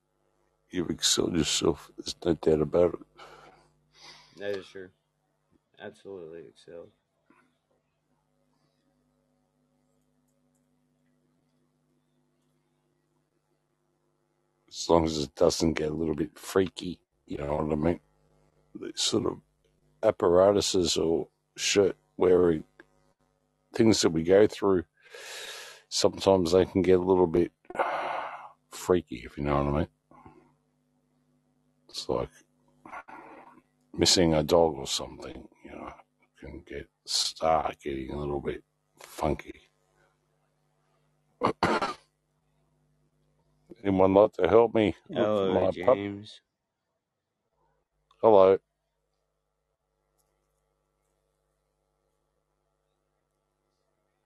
You've excelled yourself. There's no doubt about it. That is true. Absolutely excelled. As long as it doesn't get a little bit freaky, you know what I mean? Sort of apparatuses or shirt wearing things that we go through, sometimes they can get a little bit freaky, if you know what I mean. It's like missing a dog or something, you know, can get start getting a little bit funky. Anyone like to help me with Hello, my pup? James. Hello.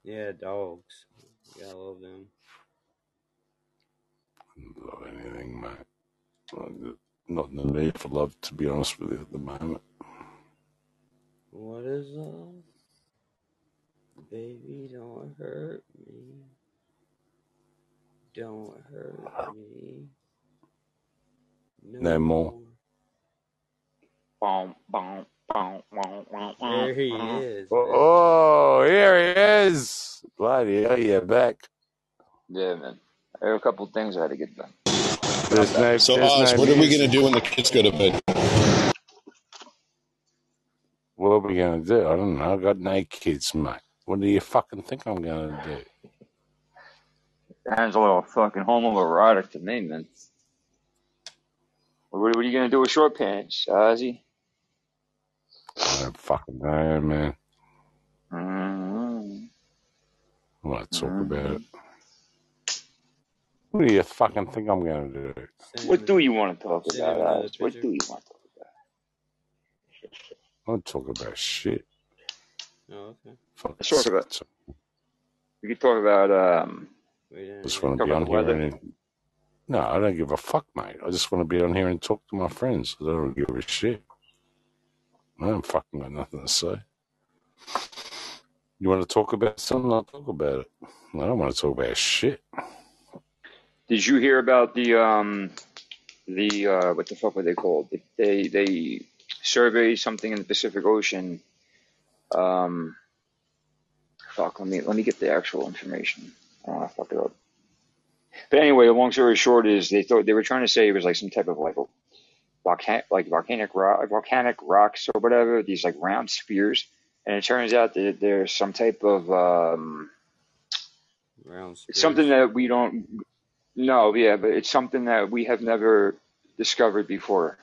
Yeah, dogs. You gotta love them. Love anything, mate. I'm Not in the need for love, to be honest with you, at the moment. What is love? Baby, don't hurt me. Don't hurt me. No more. Boom, boom, boom, boom, boom, There he is. Oh, man. oh, here he is. Bloody hell, you're back. Yeah, man. There are a couple things I had to get done. There's no, So, there's Oz, no what are we going to do when the kids go to bed? What are we going to do? I don't know. I've got no kids, mate. What do you fucking think I'm going to do? Sounds a little fucking home homoerotic to me, man. What, what are you gonna do with short pants, Ozzy? I don't fucking know, man. mm I want to talk mm about it. What do you fucking think I'm going to do? Send What do you want to talk about, him another Oz? What do you want to talk about? I want to talk about shit. Oh, okay. Fucking Let's talk about. of it. We could talk about. Um, We didn't Just want to talk be about on here weather. and No, I don't give a fuck, mate. I just want to be on here and talk to my friends. I don't give a shit. I don't fucking got nothing to say. You want to talk about something? I'll talk about it. I don't want to talk about shit. Did you hear about the um the uh what the fuck were they called? They they surveyed something in the Pacific Ocean. Um, fuck. Let me let me get the actual information. Uh, fuck it up. But anyway, the long story short is they thought they were trying to say it was like some type of like volcanic like volcanic rock, volcanic rocks or whatever. These like round spheres, and it turns out that there's some type of um, Round it's something that we don't know. Yeah, but it's something that we have never discovered before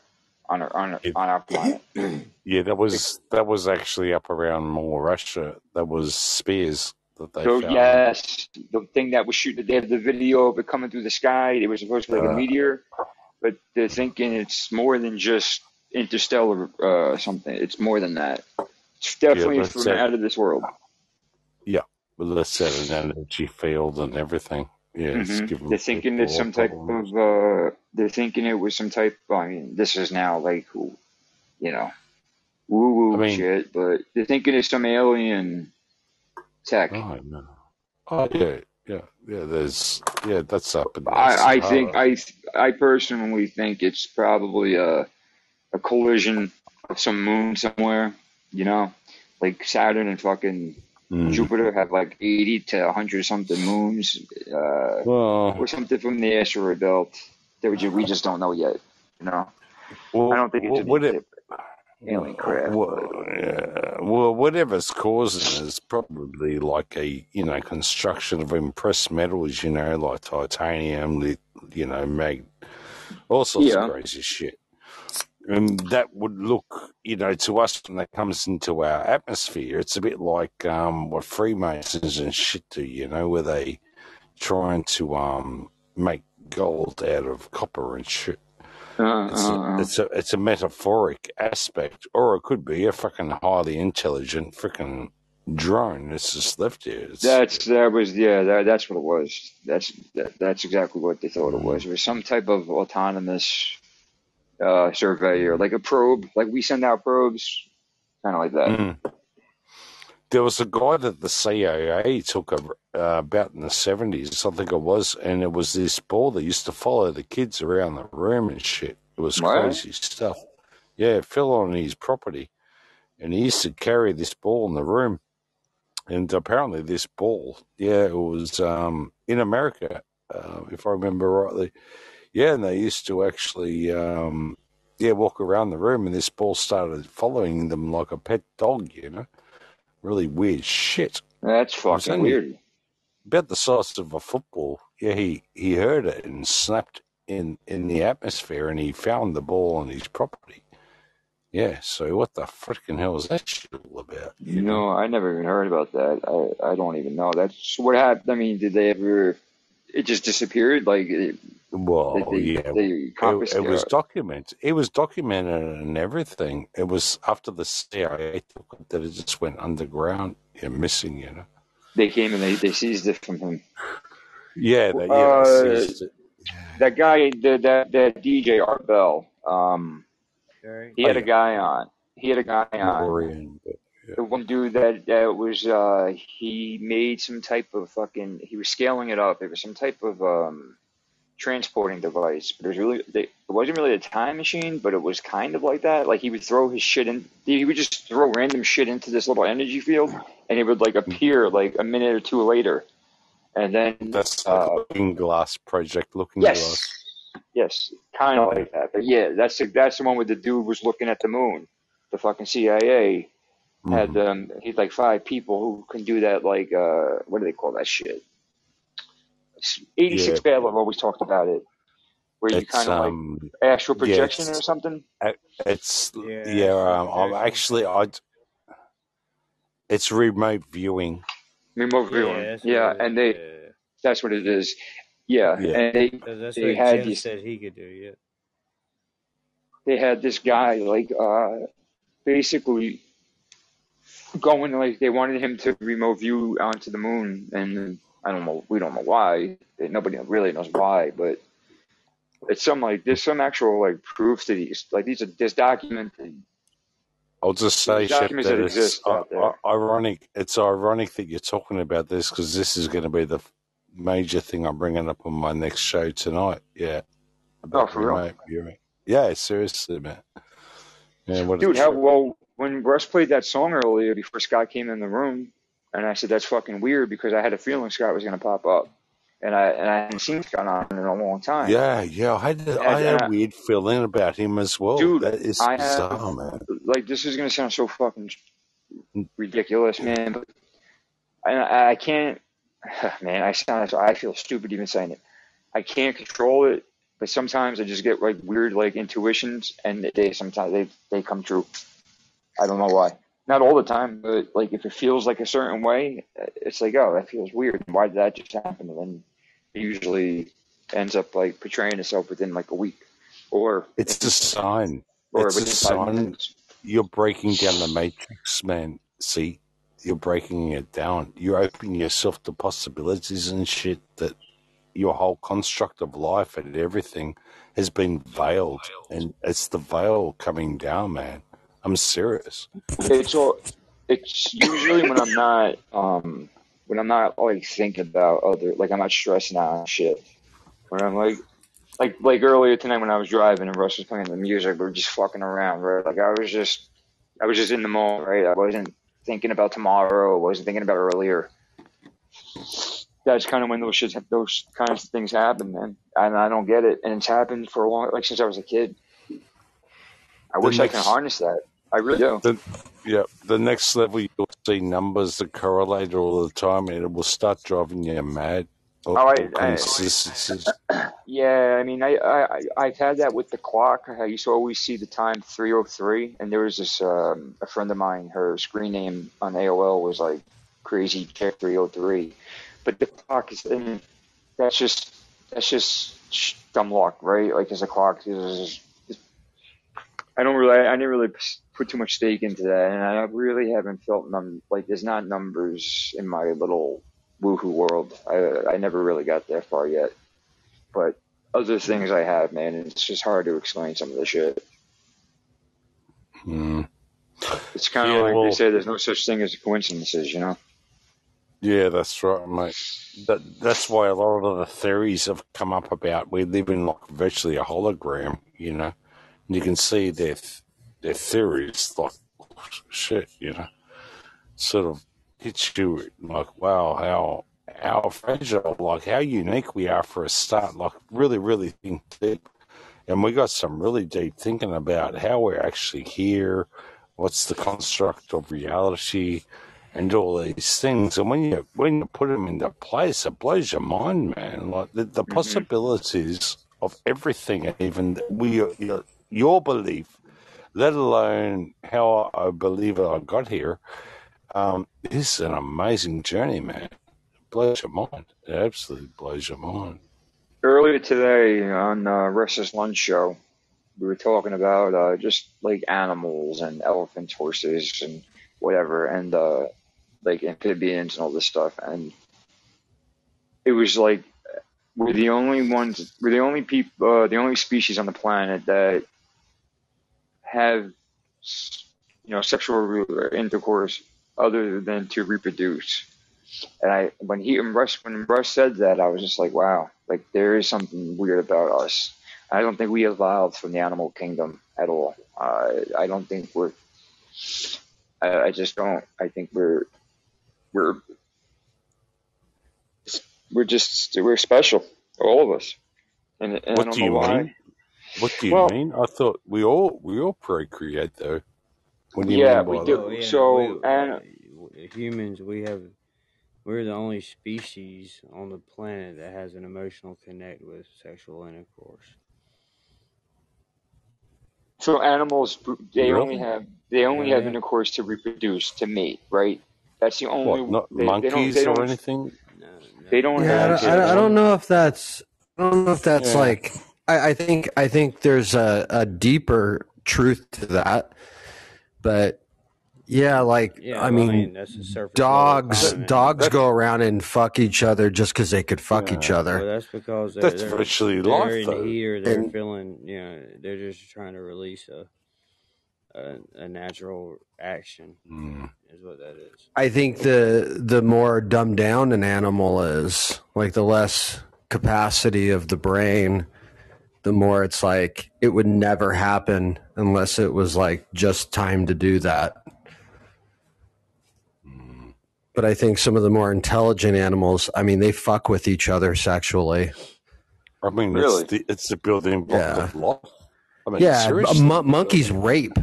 on our on our, It, on our planet. yeah, that was that was actually up around more Russia. That was spears that they So found. yes, the thing that was shooting, they have the video of it coming through the sky. It was supposed to be like a Uh, meteor, but they're thinking it's more than just interstellar uh, something. It's more than that. It's definitely let's from say out of this world. yeah, but let's set an energy field and everything. Yeah, it's hmm They're thinking it's some type problems. of. Uh, they're thinking it was some type. I mean, this is now like you know, woo I woo mean, shit, but they're thinking it's some alien tech. oh no, oh yeah, yeah, yeah. There's yeah, that's up in the I I think I I personally think it's probably a a collision of some moon somewhere. You know, like Saturn and fucking Mm. Jupiter have like eighty to hundred something moons, uh, Well, or something from the asteroid belt that we ju- we just don't know yet. You know, well, I don't think it's well what it, craft, well, yeah, well, whatever's causing it is probably like a you know construction of impressed metals, you know, like titanium, you know, mag, all sorts of crazy shit. And that would look, you know, to us when that comes into our atmosphere, it's a bit like um, what Freemasons and shit do, you know, where they trying to um, make gold out of copper and shit. Uh, It's a, uh, uh. it's a, it's a metaphoric aspect, or it could be a fucking highly intelligent freaking drone that's just left here. It's, That's that was yeah that that's what it was. That's that, that's exactly what they thought it was. It was some type of autonomous uh, surveyor, like a probe, like we send out probes, kind of like that. Mm. There was a guy that the CIA took a, uh, about in the 70s, I think it was, and it was this ball that used to follow the kids around the room and shit. It was crazy stuff. Yeah, it fell on his property, and he used to carry this ball in the room. And apparently, this ball, yeah, it was um, in America, uh, if I remember rightly. Yeah, and they used to actually, um, yeah, walk around the room, and this ball started following them like a pet dog, you know? Really weird shit. That's fucking weird. about the size of a football. Yeah, he, he heard it and snapped in, in the atmosphere, and he found the ball on his property. Yeah, so what the freaking hell is that shit all about? You know? I never even heard about that. I I don't even know. That's what happened. I mean, did they ever? It just disappeared. Like, it, Well, they yeah, they it, it was documented. It was documented and everything. It was after the CIA took it that it just went underground and missing. You know. They came and they they seized it from him. Yeah, they, yeah, they Uh, seized it. that guy, the, that that DJ Art Bell. Um, Jerry? he Oh had a guy on. He had a guy on. Maureen. But yeah. The one dude that that was uh he made some type of fucking he was scaling it up. It was some type of um transporting device, but it was really it wasn't really a time machine, but it was kind of like that. Like he would throw his shit in, he would just throw random shit into this little energy field, and it would like appear like a minute or two later, and then That's like uh Looking Glass project. Looking yes, Glass. yes, kind of like that. But yeah, that's the, that's the one where the dude was looking at the moon. The fucking CIA had hmm um he's like five people who can do that like uh what do they call that shit? Eighty Yeah, six Bad Love always talked about it, where you kind of like um, astral yeah, projection or something. it's Yeah, yeah. Um, I'm actually I. It's remote viewing. Remote Yeah, viewing. that's Yeah, and they Yeah. that's what it is. Yeah, Yeah. and they 'Cause that's they what had Jim these said he could do, yeah. they had this guy like uh basically going like they wanted him to remote view onto the moon and I don't know we don't know why nobody really knows why but It's some like there's some actual like proof to these. Like these are there's documented. I'll just say, Shep, documents that it's exist i- out there. ironic. It's ironic that you're talking about this because this is going to be the major thing I'm bringing up on my next show tonight. Yeah, Oh, about for real, viewing. Yeah, seriously, man. Yeah, what dude. How trip. well when Russ played that song earlier before Scott came in the room, and I said that's fucking weird because I had a feeling Scott was gonna pop up, and I and I hadn't seen Scott on in a long time. Yeah, yeah. I had, And, I had and uh, a weird feeling about him as well. dude, That is I bizarre, have man. like this is gonna sound so fucking mm. ridiculous, man, but I I can't, man. I sound I feel stupid even saying it. I can't control it, but sometimes I just get like weird like intuitions, and they sometimes they they come true. I don't know why. Not all the time, but like if it feels like a certain way, it's like oh that feels weird. Why did that just happen? And then it usually ends up like portraying itself within like a week, or It's a sign. or It's a sign. minutes. You're breaking down the matrix, man. See, you're breaking it down. You're opening yourself to possibilities and shit that your whole construct of life and everything has been veiled, and it's the veil coming down, man. I'm serious. It's all. It's usually when I'm not um when I'm not like thinking about other like I'm not stressing out and shit. When I'm like like like earlier tonight when I was driving and Russ was playing the music, we were just fucking around, right? Like I was just I was just in the moment, right? I wasn't thinking about tomorrow. I wasn't thinking about earlier. That's kind of when those shit, those kinds of things happen, man. And I don't get it. And it's happened for a long, like since I was a kid. I The wish I can next, harness that. I really do. the yeah, the next level you'll see numbers that correlate all the time, and it will start driving you mad. Or, Oh, I. Yeah, I mean, I, I, I've had that with the clock. I used to always see the time 303, and there was this, um, a friend of mine, her screen name on AOL was like Crazy Chick 303. But the clock is, I mean, that's just, that's just dumb luck, right? Like, as a clock is, I don't really, I didn't really put too much stake into that, and I really haven't felt num, like, there's not numbers in my little woohoo world. I, I never really got that far yet but other things I have, man, it's just hard to explain some of the shit. Mm. It's kind of Yeah, like they say there's no such thing as coincidences, you know? Yeah, that's right, mate. That that's why a lot of the theories have come up about we live in like virtually a hologram, you know. And you can see their their theories like shit, you know. Sort of hits you like, wow, how how fragile, like how unique we are for a start. Like really, really think deep. And we got some really deep thinking about how we're actually here, what's the construct of reality, and all these things. And when you when you put them into place, it blows your mind, man. Like the, the hmm possibilities of everything, and even we your, your belief, let alone how I believe I got here, um, is an amazing journey, man. It blows your mind. It absolutely blows your mind. Earlier today on uh, Russ's Lunch Show, we were talking about uh, just like animals and elephants, horses, and whatever, and uh, like amphibians and all this stuff. And it was like we're the only ones, we're the only people, uh, the only species on the planet that have, you know, sexual intercourse other than to reproduce. And I, when he, when Russ, when Russ said that, I was just like, wow, like there is something weird about us. I don't think we evolved from the animal kingdom at all. Uh, I don't think we're, I, I just don't, I think we're, we're, we're just, we're special, all of us. And, and I What don't do know you why. mean? What do you Well, mean? I thought we all we all procreate though. What do you yeah, mean we by do. that? Oh yeah, So, we and uh, humans we have we're the only species on the planet that has an emotional connect with sexual intercourse. So animals, they only have they only Yeah, have intercourse to reproduce, to mate, right? That's the only. What? Not They, they don't. They monkeys or don't. anything? No, They don't Yeah, I have. don't, I don't I don't know if that's I don't know if that's yeah. like I, I think I think there's a, a deeper truth to that, but Yeah, like Yeah, I well, mean, mean, that's the surface level dogs comment. dogs go around and fuck each other just because they could fuck each Well, other. that's because they're, That's they're, virtually they're life, in though. heat or they're And- feeling, you know, they're just trying to release a a, a natural action. Mm. Is what that is. I think the the more dumbed down an animal is, like the less capacity of the brain, the more it's like it would never happen unless it was like just time to do that. But I think some of the more intelligent animals, I mean, they fuck with each other sexually. I mean, Really? it's the it's the building block Yeah. of life. I mean, yeah, seriously. mon- monkeys rape.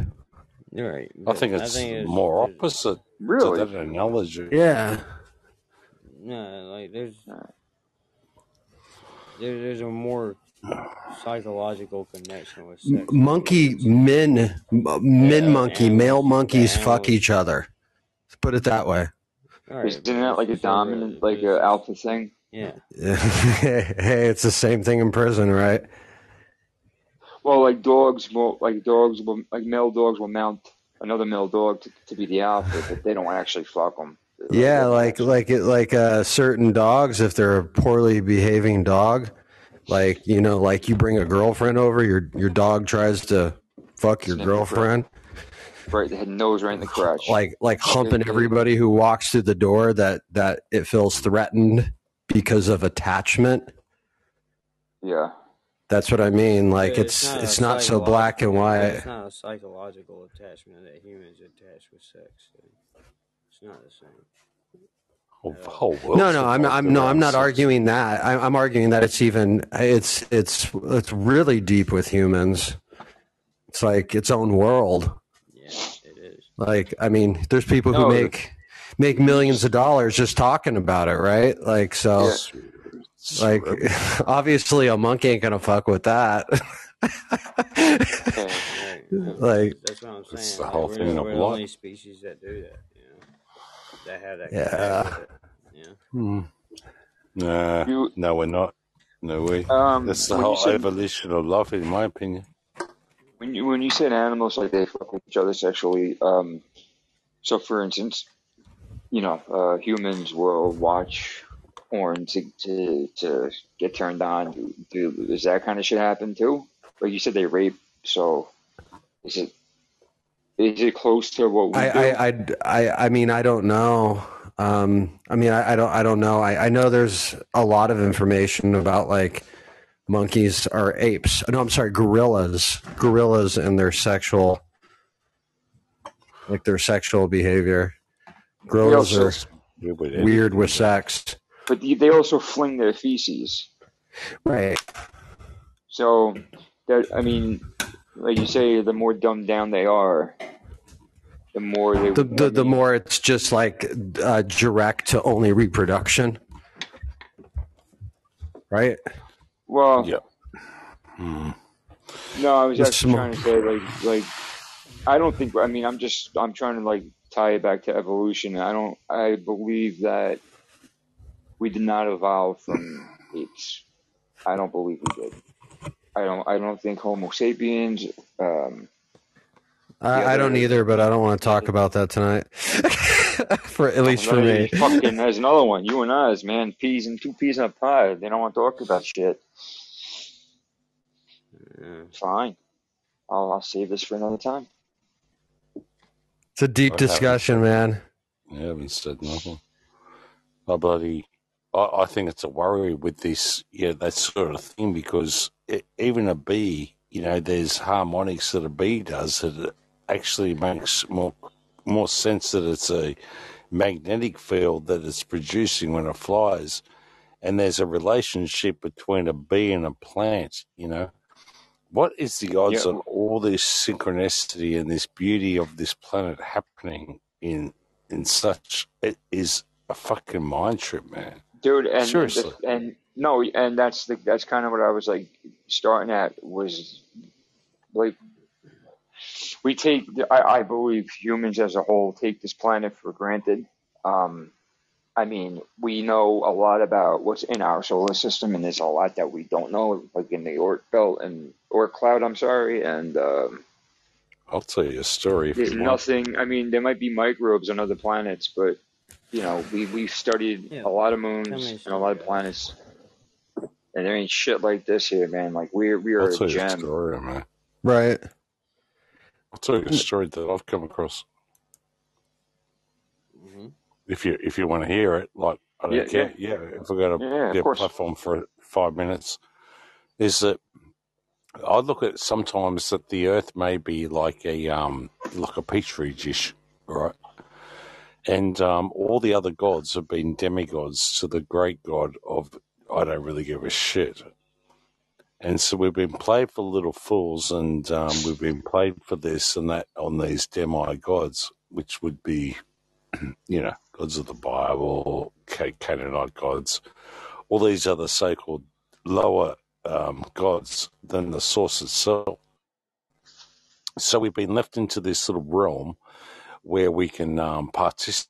You're right. I think it's it's- more it's- opposite Really? to that analogy. Yeah. No, like there's there, there's a more psychological connection with sex. Monkey men, men Yeah, monkey, animals- male monkeys the fuck each other. Let's put it that way. All right, Isn't that like a it's really- dominant, like it's- a alpha thing? Yeah. hey, it's the same thing in prison, right? Well, like dogs will, like dogs will, like male dogs will mount another male dog to, to be the alpha, but they don't actually fuck them. Yeah, like like it like uh, certain dogs, if they're a poorly behaving dog, like you know, like you bring a girlfriend over, your your dog tries to fuck your girlfriend, right, the head nose right in the crotch. like like humping everybody who walks through the door that that it feels threatened because of attachment. yeah, That's what I mean. Like But it's a it's not so black and white. It's not a psychological attachment that humans attach with sex. It's not the same. Oh, whole world No, no, I'm, I'm no, I'm not sex. arguing that. I'm, I'm arguing that it's even it's it's it's really deep with humans. It's like its own world. Yeah, it is. Like, I mean, there's people who No, make make millions of dollars just talking about it, right? Like, so, It's- like, obviously, a monkey ain't gonna fuck with that. Okay. Right. like, That's what I'm saying. It's the Like, whole we're, the- of we're the only species that do that. You that have that. Yeah. connection with it, You know? Hmm. Nah, You- no, we're not. No way. Um, That's the whole said- evolution of love, in my opinion. When you when you said animals like they fuck with each other sexually, um, so for instance, you know, uh, humans will watch porn to to to get turned on. Do, do does that kind of shit happen too? Like you said, they rape. So is it is it close to what we I, do? I, I, I, I mean, I don't know. Um, I mean, I, I don't, I don't know. I, I know there's a lot of information about like monkeys are apes. No, I'm sorry, gorillas, gorillas and their sexual, like their sexual behavior. Gorillas also- are weird with sex. but they they also fling their feces. Right. So that I mean, like you say, the more dumbed down they are, the more they. The, the, the more it's just like uh, direct to only reproduction. Right. well, Yeah. Hmm. no, I was The actually sm- trying to say like like I don't think I mean I'm just I'm trying to like tie it back to evolution. I don't I believe that we did not evolve from apes. I don't believe we did. I don't I don't think Homo sapiens. Um, I, I don't either, but I don't want to talk about that tonight. for at least for me. Fucking, there's another one. You and us, man. Peas and two peas in a pie. They don't want to talk about shit. Yeah. Fine. I'll, I'll save this for another time. It's a deep What happened? discussion, man. I haven't said nothing. I bloody, I, I think it's a worry with this, yeah, that sort of thing because it, even a bee, you know, there's harmonics that a bee does that actually makes more more sense that it's a magnetic field that it's producing when it flies, and there's a relationship between a bee and a plant. You know, what is the odds Yeah. of all this synchronicity and this beauty of this planet happening in in such it is a fucking mind trip, man. Dude and Seriously. and no and that's the that's kind of what i was like starting at was like we take I, I believe humans as a whole take this planet for granted um i mean we know a lot about what's in our solar system and there's a lot that we don't know like in the Oort belt and Oort cloud i'm sorry and um I'll tell you a story if There's you want. nothing. I mean, there might be microbes on other planets, but you know, we we've studied Yeah. a lot of moons and a lot of planets, and there ain't shit like this here, man. Like we're we are I'll a tell a gem. story, man. Right. I'll tell you a story that I've come across. hmm If you if you want to hear it, like I don't Yeah, care. Yeah, if I got yeah, a yeah. Of a platform for five minutes, is that I look at sometimes that the Earth may be like a um like a petri dish, right? And um, all the other gods have been demigods to the great god of I don't really give a shit. And so we've been played for little fools, and um, we've been played for this and that on these demi-gods, which would be, you know, gods of the Bible, Canaanite gods, all these other so-called lower um, gods than the source itself. So we've been left into this little realm where we can um, participate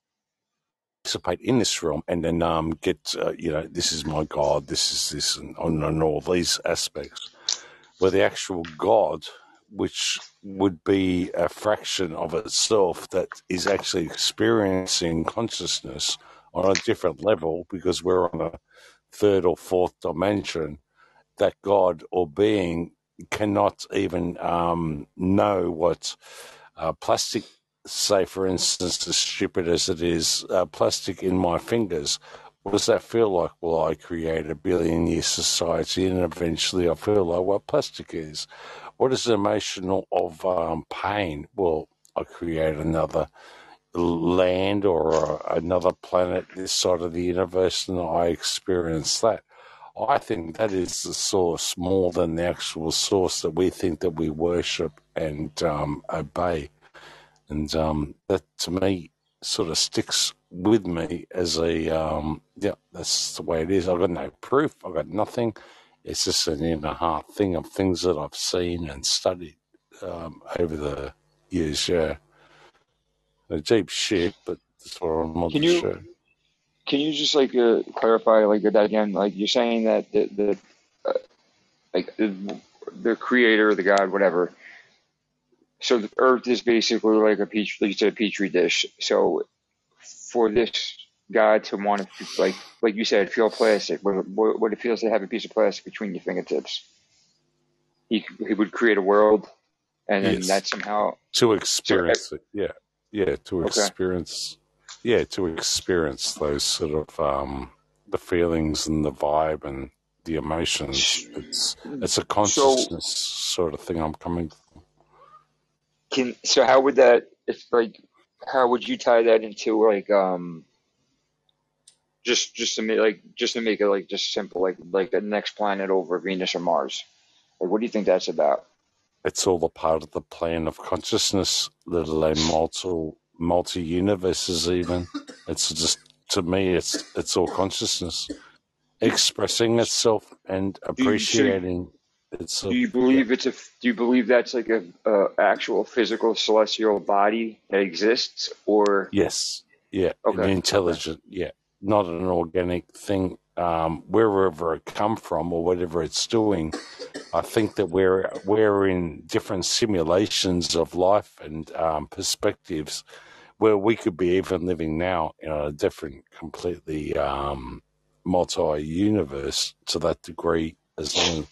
in this realm and then um, get, uh, you know, this is my God, this is this, and on and all these aspects. Where the actual God, which would be a fraction of itself that is actually experiencing consciousness on a different level because we're on a third or fourth dimension, that God or being cannot even um, know what uh, plastic, say for instance, as stupid as it is, uh, plastic in my fingers. What does that feel like? Well, I create a billion year society and eventually I feel like what plastic is. What is the emotional of um, pain? Well, I create another land or uh, another planet this side of the universe and I experience that. I think that is the source more than the actual source that we think that we worship and um, obey. And um, that to me sort of sticks with me as a, um, yeah, that's the way it is. I've got no proof, I've got nothing. It's just an inner heart thing of things that I've seen and studied um, over the years, yeah. A deep shit, but that's what I'm on Can the you show. can you just like uh, clarify like that again? Like you're saying that the the uh, like the, the creator, the God, whatever. So the Earth is basically like a petri, like you said, a petri dish. So for this God to want to like like you said, feel plastic, what, what it feels to have a piece of plastic between your fingertips. He he would create a world, and then Yes. that somehow. to So experience it yeah yeah to okay, experience yeah to experience those sort of um the feelings and the vibe and the emotions it's it's a so consciousness sort of thing i'm coming can so how would that if like how would you tie that into like um just just to make like just to make it like just simple like like the next planet over Venus or Mars? Like what do you think that's about? It's all a part of the plane of consciousness let alone multi multi universes even. It's just to me it's it's all consciousness expressing itself and do you- appreciating do you believe it's a do you believe that's like a, a actual physical celestial body that exists or? Yes, yeah, an okay. okay intelligent, yeah, not an organic thing. Um, wherever it come from or whatever it's doing, I think that we're we're in different simulations of life and um, perspectives where we could be even living now in a different, completely um, multi-universe to that degree. As long,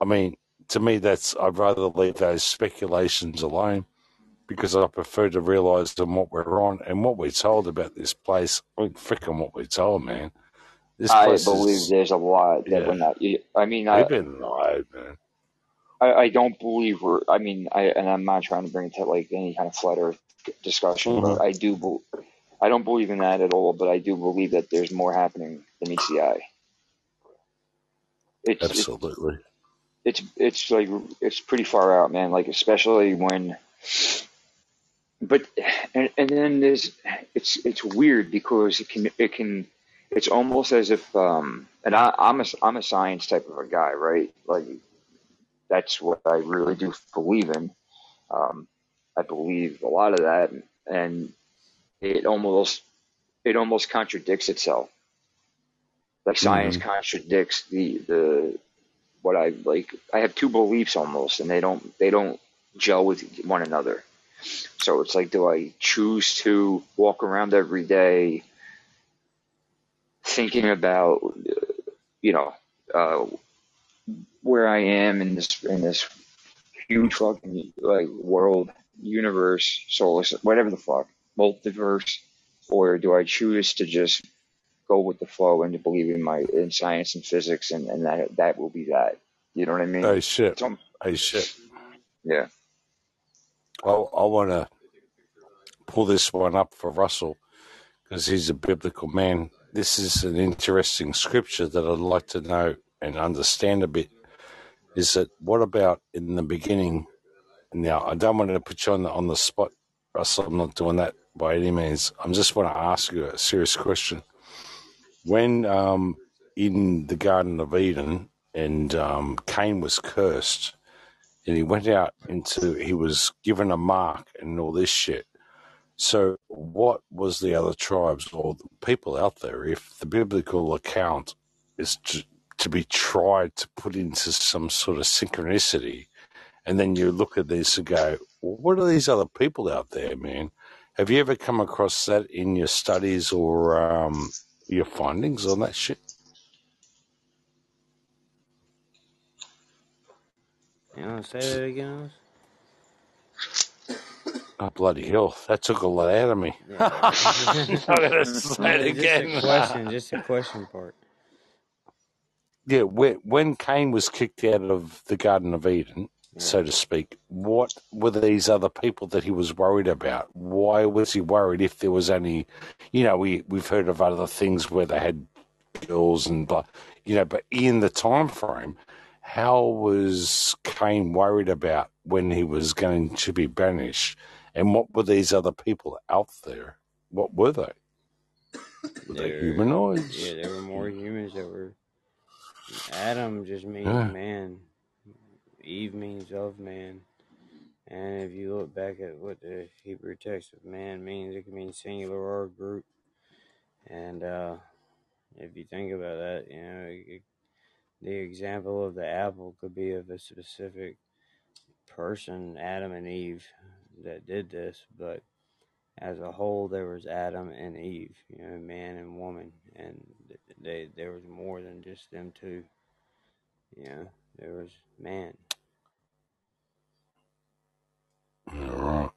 I mean, to me, that's I'd rather leave those speculations alone because I prefer to realise than what we're on and what we're told about this place. I mean, frickin' what we're told, man. This I believe is, there's a lot that we're not I mean I we've been lied, man. I, I don't believe we're. I mean, I and I'm not trying to bring it to like any kind of flat earth discussion, hmm but I do. bel I don't believe in that at all. But I do believe that there's more happening than meets the eye. It's Absolutely. it's it's it's like it's pretty far out, man. Like especially when, but and and then there's it's it's weird because it can it can it's almost as if um and I I'm a I'm a science type of a guy, right? Like that's what I really do believe in. Um, I believe a lot of that, and it almost it almost contradicts itself. Like science hmm contradicts the the what I like. I have two beliefs almost, and they don't they don't gel with one another. So it's like, do I choose to walk around every day thinking about, you know, uh, where I am in this in this huge fucking like world, universe, solar, whatever the fuck, multiverse, or do I choose to just go with the flow and to believe in my in science and physics and, and that that will be that. You know what I mean? Hey shit. So, Hey shit. yeah. I I want to pull this one up for Russell because he's a biblical man. This is an interesting scripture that I'd like to know and understand a bit. Is that what about in the beginning? Now, I don't want to put you on the, on the spot, Russell. I'm not doing that by any means. I'm just want to ask you a serious question. When um, in the Garden of Eden and um, Cain was cursed, and he went out into, he was given a mark and all this shit. So, what was the other tribes or people out there, if the biblical account is to, to be tried to put into some sort of synchronicity, and then you look at this and go, what are these other people out there, man? Have you ever come across that in your studies or um, your findings on that shit? You want to say that again? Oh, bloody hell. That took a lot out of me. Yeah. I'm going to say it again. just a question, just a question part. Yeah, whe- when Cain was kicked out of the Garden of Eden, so to speak, what were these other people that he was worried about? Why was he worried if there was any, you know, we, we've heard of other things where they had girls and blah, you know, but in the time frame, how was Cain worried about when he was going to be banished? And what were these other people out there? What were they? Were they humanoids? yeah, there were more humans that were. Adam just means Yeah. man. Eve means of man. And if you look back at what the Hebrew text of man means, it can mean singular or group. And uh, if you think about that, you know, it, the example of the apple could be of a specific person, Adam and Eve, that did this, but as a whole, there was Adam and Eve, you know, man and woman, and th- they there was more than just them two. You know, there was man. Right.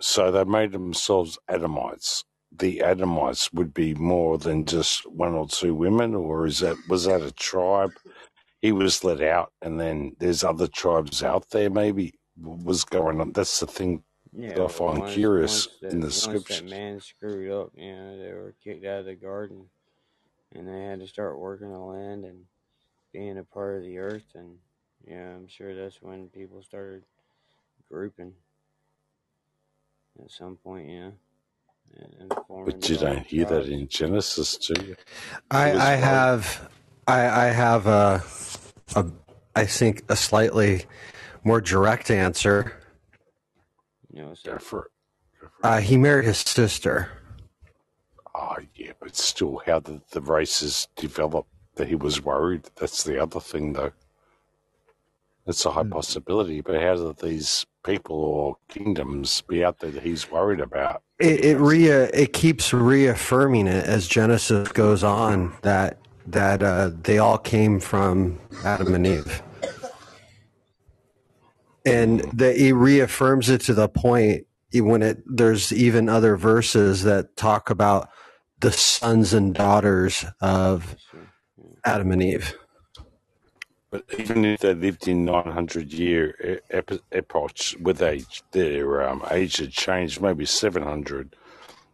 So they made themselves Adamites. The Adamites would be more than just one or two women, or is that was that a tribe? He was let out, and then there's other tribes out there. Maybe what was going on. That's the thing that Yeah, I find once curious once that in the once that man screwed up, you know, they were kicked out of the garden, and they had to start working the land and being a part of the earth, and yeah, I'm sure that's when people started grouping at some point, you know, and, and forming But you their own don't hear that in Genesis, do you? I, He I have, I, I have a, a, I think a slightly more direct answer. You know, so Go for. Uh, he married his sister. Oh, yeah, but still, how did the races develop that he was worried? That's the other thing, though. That's a high possibility, but how did these people or kingdoms be out there that he's worried about? It it re it keeps reaffirming it as Genesis goes on that that uh, they all came from Adam and Eve, and that he reaffirms it to the point when it there's even other verses that talk about the sons and daughters of Adam and Eve. But even if they lived in 900 year ep- epochs with age, their um, age had changed, maybe 700. Do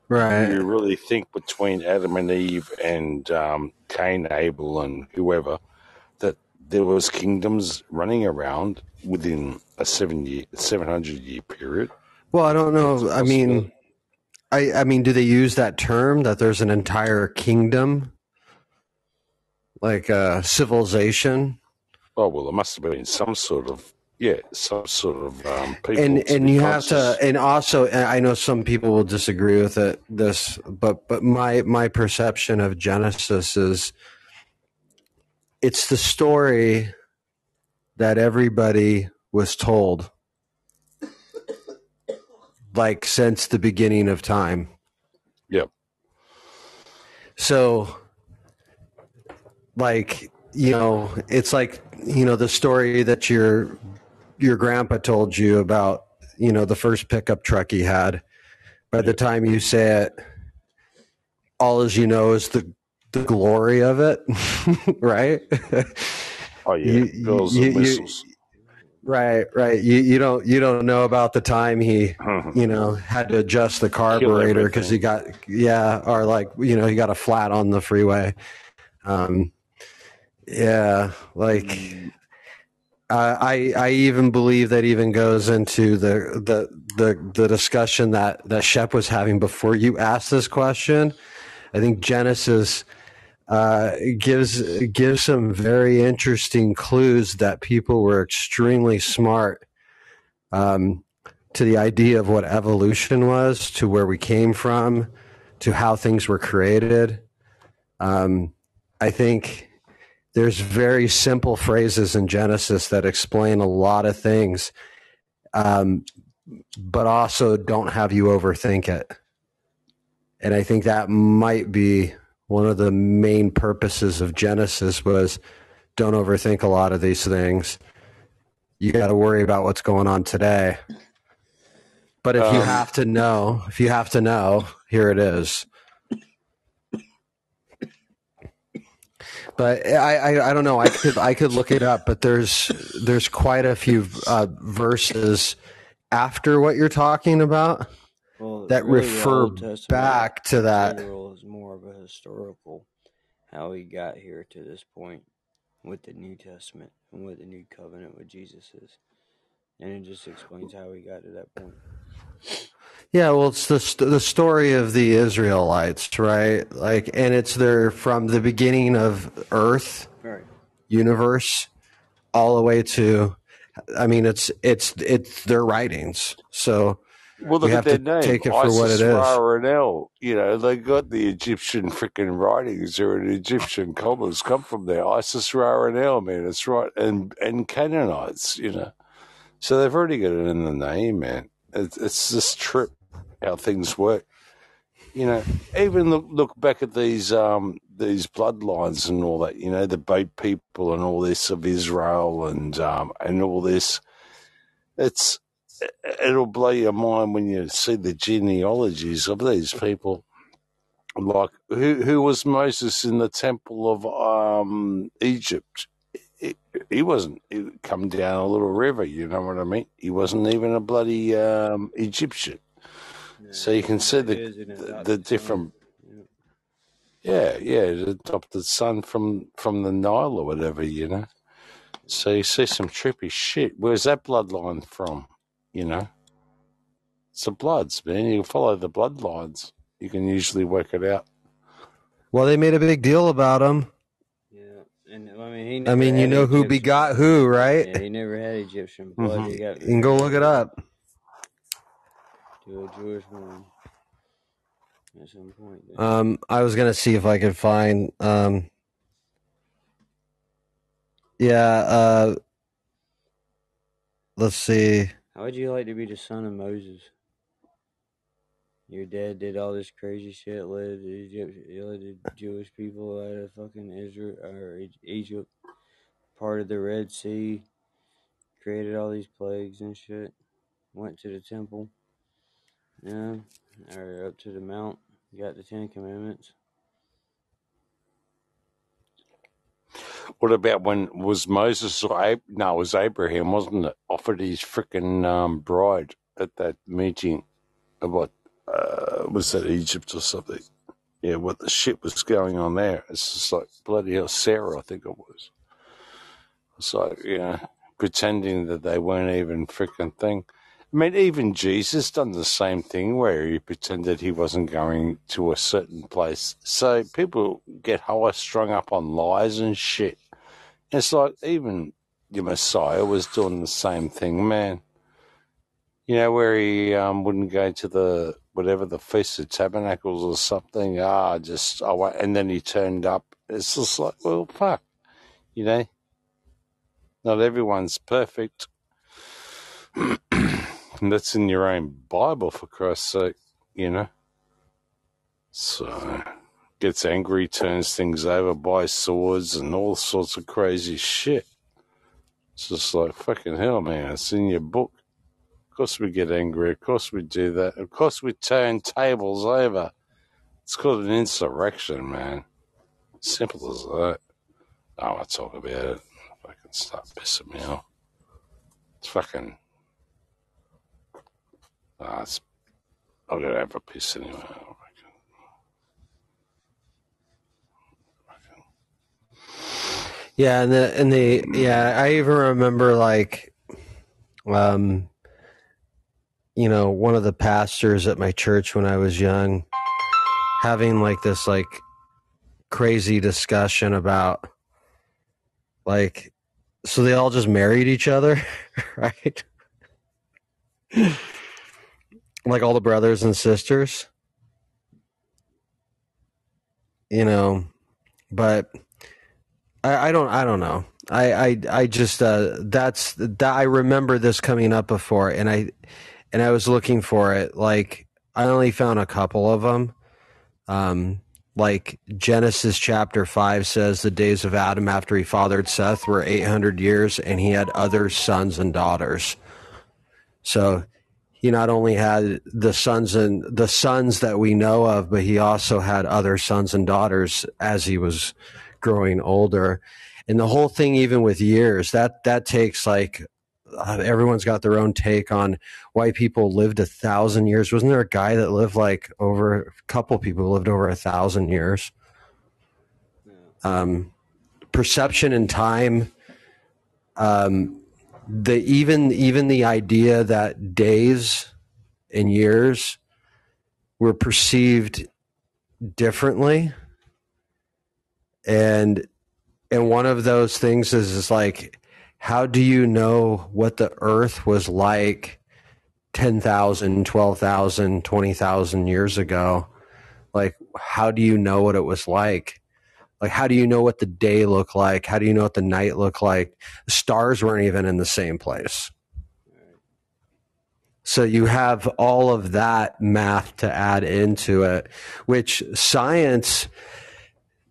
Right. you really think between Adam and Eve and um, Cain, Abel, and whoever that there was kingdoms running around within a seven year, 700 year period? Well, I don't know. I mean. I I mean, do they use that term that there's an entire kingdom, like a civilization? Oh well, there must have been some sort of yeah, some sort of um, people and and you have to and also and i know some people will disagree with it this but but my my perception of genesis is it's the story that everybody was told like since the beginning of time. Yep. So, like, you know, it's like, you know, the story that your your grandpa told you about, you know, the first pickup truck he had. By the time you say it, all as you know is the the glory of it, right? Oh yeah, You- bills you- and you-. Right, right. You you don't you don't know about the time he Mm-hmm. you know had to adjust the carburetor because he got yeah or like you know he got a flat on the freeway. Um, yeah, like uh, I I even believe that even goes into the the the the discussion that that Shep was having before you asked this question. I think Genesis uh, gives gives some very interesting clues that people were extremely smart um, to the idea of what evolution was, to where we came from, to how things were created. Um, I think there's very simple phrases in Genesis that explain a lot of things, um, but also don't have you overthink it. And I think that might be one of the main purposes of Genesis was don't overthink a lot of these things. You got to worry about what's going on today. But if you Um, have to know, if you have to know, here it is. But I, I, I don't know. I could I could look it up, but there's there's quite a few uh, verses after what you're talking about Well, that really, refer back to that. Is more of a historical how he got here to this point with the New Testament and what the new covenant with Jesus is, and it just explains how he got to that point. Yeah, well, it's the st- the story of the Israelites, right? Like, and it's their from the beginning of Earth, Right. universe, all the way to. I mean, it's it's it's their writings, so Well, we look have at to name. take it for what it Isis, is. Ra, and El. You know, they got the Egyptian freaking writings. They're in Egyptian commas come from there. Isis, Ra, and El, man. It's right. And and Canaanites, you know. So they've already got it in the name, man. It's, it's this trip how things work. You know, even look, look back at these um these bloodlines and all that. You know, the boat people and all this of Israel and um and all this. It's it'll blow your mind when you see the genealogies of these people. Like who who was Moses in the temple of um Egypt? He, he wasn't. He come down a little river. You know what I mean? He wasn't even a bloody um, Egyptian. So you can see the is an the, the son. different. Yeah, yeah, the adopted son from from the Nile or whatever. You know. So you see some trippy shit. Where's that bloodline from? You know. It's the bloods, man. You follow the bloodlines. You can usually work it out. well, they made a big deal about him. Yeah, and I mean, he I mean, you had know who begot who, right? Yeah, he never had Egyptian blood. Mhm. He got You can go look it up. To a Jewish woman at some point. Then. Um, I was gonna see if I could find. Um, yeah. Uh, let's see. How would you like to be the son of Moses? Your dad did all this crazy shit, led the Egypt, led the Jewish people out of fucking Israel or Egypt, part of the Red Sea, created all these plagues and shit. Went to the temple, yeah, or up to the mount, got the Ten Commandments. What about when was Moses or Ab- no, it was Abraham, wasn't it? Offered his freaking um, bride at that meeting about uh, was that Egypt or something? Yeah, what the shit was going on there? It's just like bloody hell, Sarah, I think it was. It's like you know, pretending that they weren't even freaking thing. I mean, even Jesus done the same thing where he pretended he wasn't going to a certain place. So people get high strung up on lies and shit. It's like even your Messiah was doing the same thing, man. You know, where he um, wouldn't go to the whatever the Feast of Tabernacles or something. Ah, just won't. And then he turned up. It's just like, well, fuck. You know, not everyone's perfect. And that's in your own Bible, for Christ's sake, you know? So, gets angry, turns things over, buys swords, and all sorts of crazy shit. It's just like, fucking hell, man, it's in your book. Of course we get angry. Of course we do that. Of course we turn tables over. It's called an insurrection, man. Simple as that. I don't want to talk about it. Fucking start pissing me off. It's fucking. Ah, it's. I'm gonna have a piss anyway. Yeah, and the and the yeah, I even remember like, um, you know, one of the pastors at my church when I was young, having like this like crazy discussion about like, so they all just married each other, right? Like all the brothers and sisters, you know, but I, I don't I don't know. I I, I just uh, that's that I remember this coming up before, and I and I was looking for it. Like I only found a couple of them. Um, like Genesis chapter five says, the days of Adam after he fathered Seth were eight hundred years, and he had other sons and daughters. So he not only had the sons and the sons that we know of, but he also had other sons and daughters as he was growing older. And the whole thing, even with years, that that takes like uh, everyone's got their own take on why people lived a thousand years. Wasn't there a guy that lived like over a couple people lived over a thousand years? Um, perception and time. Um, the even even the idea that days and years were perceived differently. And and one of those things is, is like how do you know what the earth was like 10,000 12,000 20,000 years ago? Like how do you know what it was like like how do you know what the day looked like how do you know what the night looked like the stars weren't even in the same place so you have all of that math to add into it which science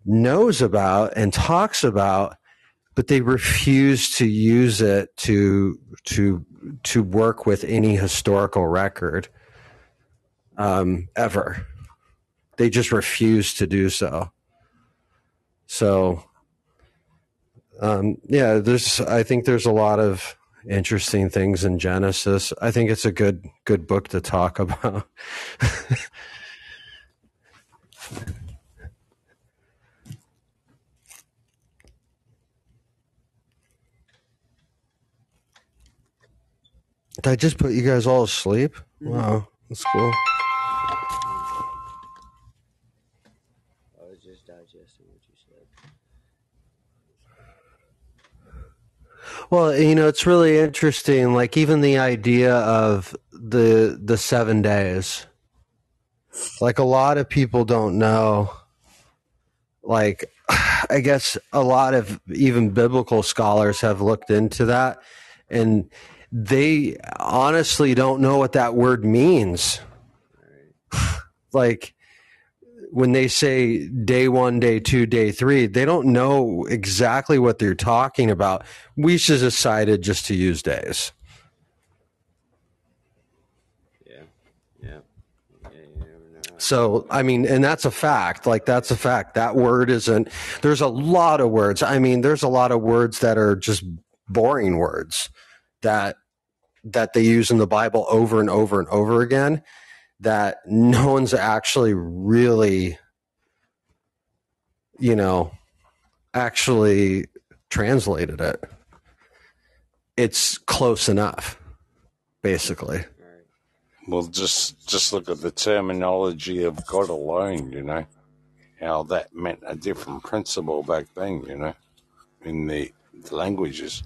knows about and talks about, but they refuse to use it to to to work with any historical record um, ever. They just refuse to do so. So, um, yeah, there's. I think there's a lot of interesting things in Genesis. I think it's a good good book to talk about. Did I just put you guys all asleep? Wow, that's cool. I was just digesting what you said. Well, you know, it's really interesting. Like even the idea of the the seven days. Like a lot of people don't know. Like, I guess a lot of even biblical scholars have looked into that, and they honestly don't know what that word means. like when they say day one, day two, day three, they don't know exactly what they're talking about. We just decided just to use days. Yeah. Yeah. Yeah, you never know. So, I mean, and that's a fact. Like, that's a fact. That word isn't, there's a lot of words. I mean, there's a lot of words that are just boring words that, that they use in the Bible over and over and over again that no one's actually really, you know, actually translated it. It's close enough, basically. Well, just just look at the terminology of God alone. You know how that meant a different principle back then. You know, in the, the languages,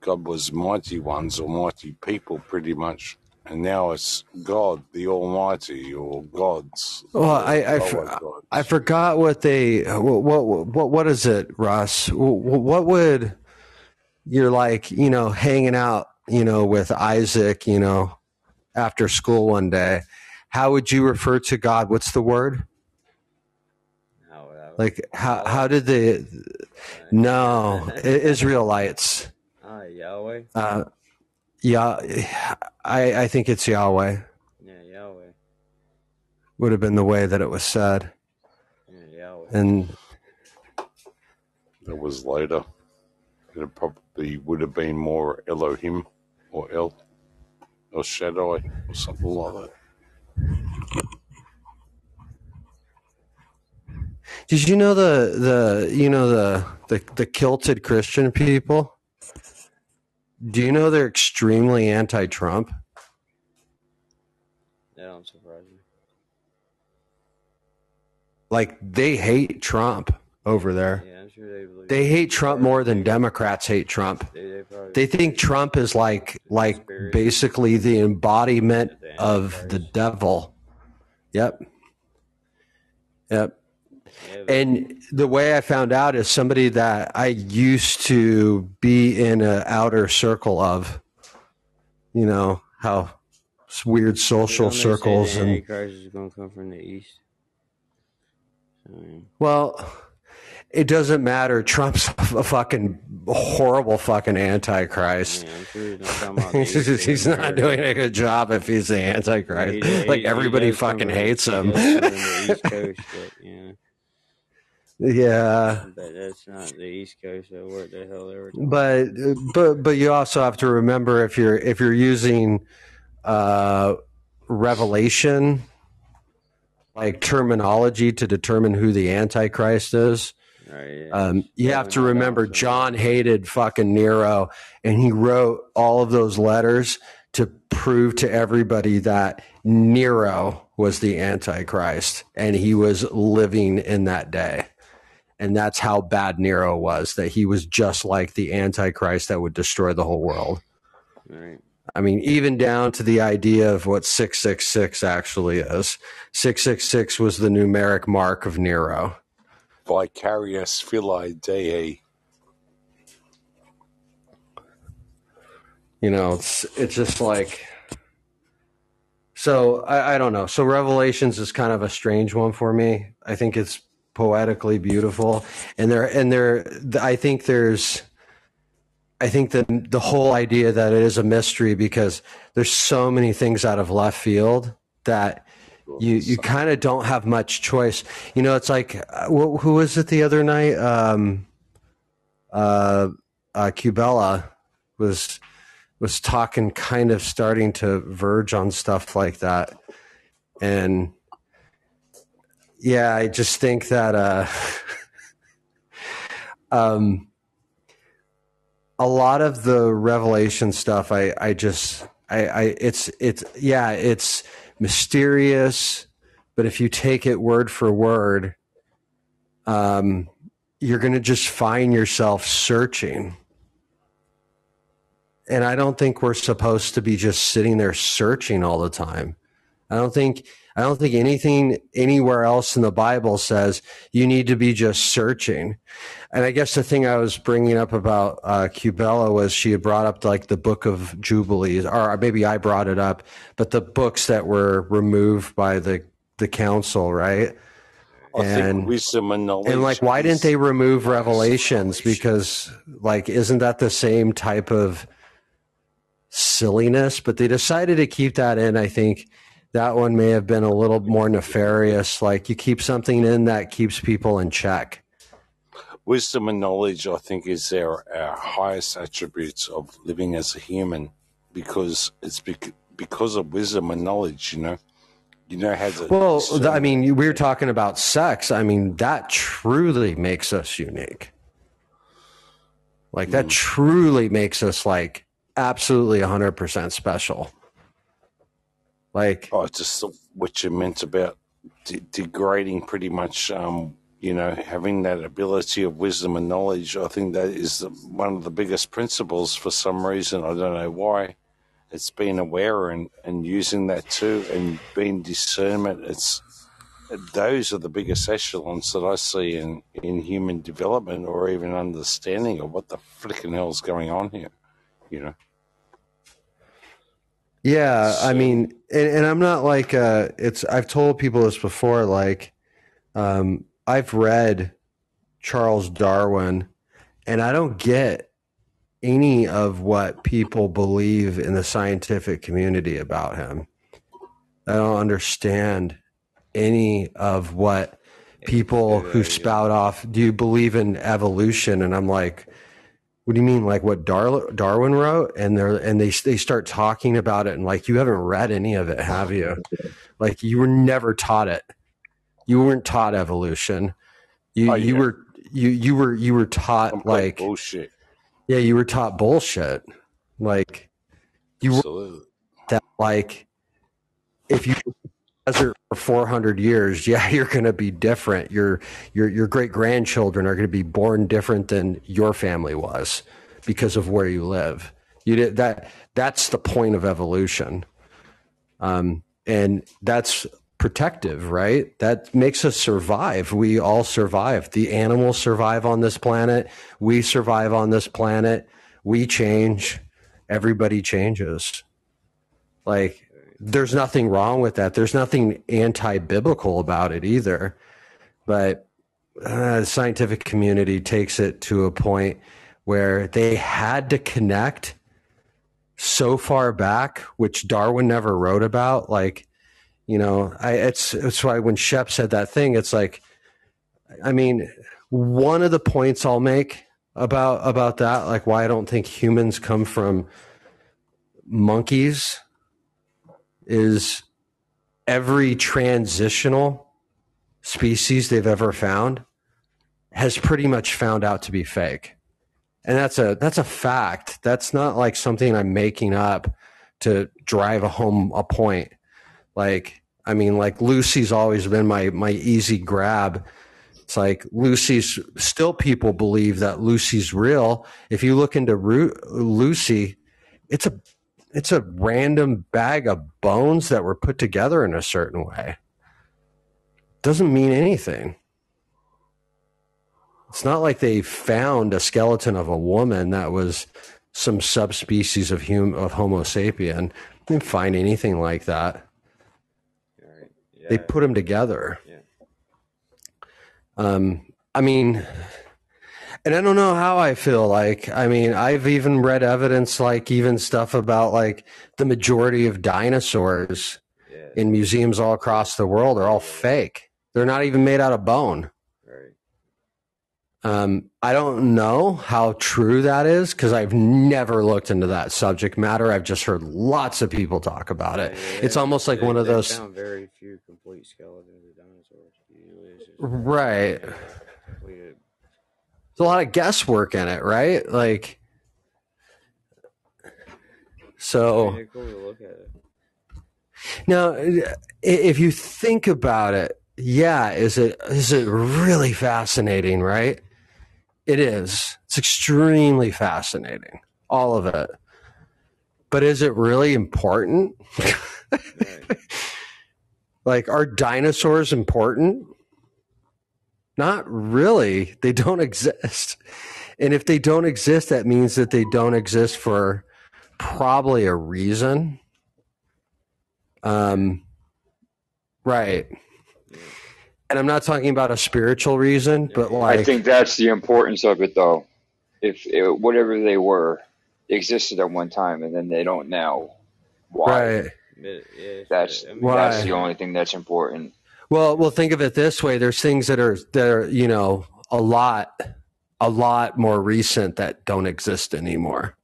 God was mighty ones or mighty people, pretty much, and now it's God, the Almighty, or gods. Well, I I, for- gods. I forgot what they what what what what is it, Russ? Wh- What would you're like, you know, hanging out, you know, with Isaac, you know, after school one day, how would you refer to God? What's the word? How, how, Like how how did the no Israelites? ah, Yahweh. Uh, yeah, I I think it's Yahweh Yeah, Yahweh. would have been the way that it was said, Yeah, Yahweh. and It was later. It probably would have been more Elohim or El or Shaddai or something like that. Did you know the the you know the the the kilted Christian people? Do you know they're extremely anti-Trump? That don't surprise me. Like they hate Trump over there. Yeah, I'm sure they believe. They hate Trump more than Democrats hate Trump. They, they. They think Trump is like like basically the embodiment of the devil. Yep. Yep. Yeah, And the way I found out is somebody that I used to be in an outer circle of, you know, how weird social Don't they say circles and is going to come from the east. So, I mean, well, it doesn't matter. Trump's a fucking horrible fucking antichrist. yeah, sure he's not talking about the He's, east just- of he's not doing a good job if he's the antichrist. He like he- he everybody come fucking hates him. does come from the East Coast, but yeah, yeah. but that's not the East Coast. So what the hell they were talking but but but you also have to remember if you're if you're using uh revelation like terminology to determine who the antichrist is Right, yeah. um, you have to remember john hated fucking nero and he wrote all of those letters to prove to everybody that nero was the antichrist and he was living in that day and that's how bad Nero was, that he was just like the Antichrist that would destroy the whole world. Right. I mean, even down to the idea of what 666 actually is. 666 was the numeric mark of Nero. Vicarius Filii Dei. You know, it's it's just like so I, I don't know. So Revelations is kind of a strange one for me. I think it's poetically beautiful, and there and there. I think there's. I think that the whole idea that it is a mystery because there's so many things out of left field that you you kind of don't have much choice. You know, it's like uh, wh- who was it the other night? Um, uh, uh, Cubella was was talking, kind of starting to verge on stuff like that, and yeah, I just think that uh, um, a lot of the revelation stuff, I I just I I it's it's yeah, it's mysterious, but if you take it word for word, um, you're going to just find yourself searching. And I don't think we're supposed to be just sitting there searching all the time. I don't think I don't think anything anywhere else in the Bible says you need to be just searching. And I guess the thing I was bringing up about uh, Cubella was she had brought up like the Book of Jubilees, or maybe I brought it up, but the books that were removed by the the council, right? I And- wisdom and knowledge. And like, why didn't they remove Revelations? Because like, isn't that the same type of silliness? But they decided to keep that in. I think that one may have been a little more nefarious. Like, you keep something in that keeps people in check. wisdom and knowledge? I think is our our highest attributes of living as a human, because it's bec- because of wisdom and knowledge. You know, you know how to. Well, I mean, we are talking about sex. I mean, that truly makes us unique. Like, that hmm. truly makes us like absolutely 100% special. Like, Oh, just what you meant about de- degrading pretty much, um, you know, having that ability of wisdom and knowledge. I think that is one of the biggest principles for some reason. I don't know why. It's being aware and, and using that too and being discernment. It's those are the biggest echelons that I see in, in human development or even understanding of what the flicking hell's going on here, you know. Yeah, I mean, and, and I'm not like uh it's I've told people this before like um I've read Charles Darwin and I don't get any of what people believe in the scientific community about him. I don't understand any of what people who spout off do you believe in evolution and I'm like what do you mean? Like what Dar- Darwin wrote? And they're and they they start talking about it and like you haven't read any of it have you? Like you were never taught it. You weren't taught evolution. You Oh, you were you you were you were taught Complete like bullshit. yeah you were taught bullshit. Like you were that like if you desert for 400 years yeah you're going to be different. Your your your great grandchildren are going to be born different than your family was because of where you live. You did that that's the point of evolution. Um and that's protective right? That makes us survive. We all survive. The animals survive on this planet. We survive on this planet. We change. Everybody changes. Like there's nothing wrong with that. There's nothing anti-biblical about it either. But uh, the scientific community takes it to a point where they had to connect so far back, which Darwin never wrote about. Like, you know, I it's it's why when Shep said that thing, it's like, I mean, one of the points I'll make about about that, like why I don't think humans come from monkeys is every transitional species they've ever found has pretty much found out to be fake. And that's a that's a fact. That's not like something I'm making up to drive a home a point. Like I mean like Lucy's always been my my easy grab. It's like Lucy's still people believe that Lucy's real. If you look into Ru- Lucy, it's a it's a random bag of bones that were put together in a certain way. Doesn't mean anything. It's not like they found a skeleton of a woman that was some subspecies of hum- of Homo sapien. They didn't find anything like that. They put them together. Um, I mean, and I don't know how I feel like. I mean, I've even read evidence, like even stuff about like the majority of dinosaurs in museums all across the world are all fake. They're not even made out of bone. Um, I don't know how true that is because I've never looked into that subject matter. I've just heard lots of people talk about it. It's almost like They- one of those, Found very few complete skeletons of dinosaurs. Usually right? There's a lot of guesswork in it, right? Like, so. Pretty cool to look at it. Now, if you think about it, yeah, is it is it really fascinating, right? It is. It's extremely fascinating, all of it. But is it really important? like, are dinosaurs important? Not really. They don't exist. And if they don't exist, that means that they don't exist for probably a reason. Um, right. And I'm not talking about a spiritual reason, but like, I think that's the importance of it, though. If it, whatever they were existed at one time and then they don't now, why? right. That's Why? that's the only thing that's important. Well, well, think of it this way: there's things that are that are you know a lot, a lot more recent that don't exist anymore.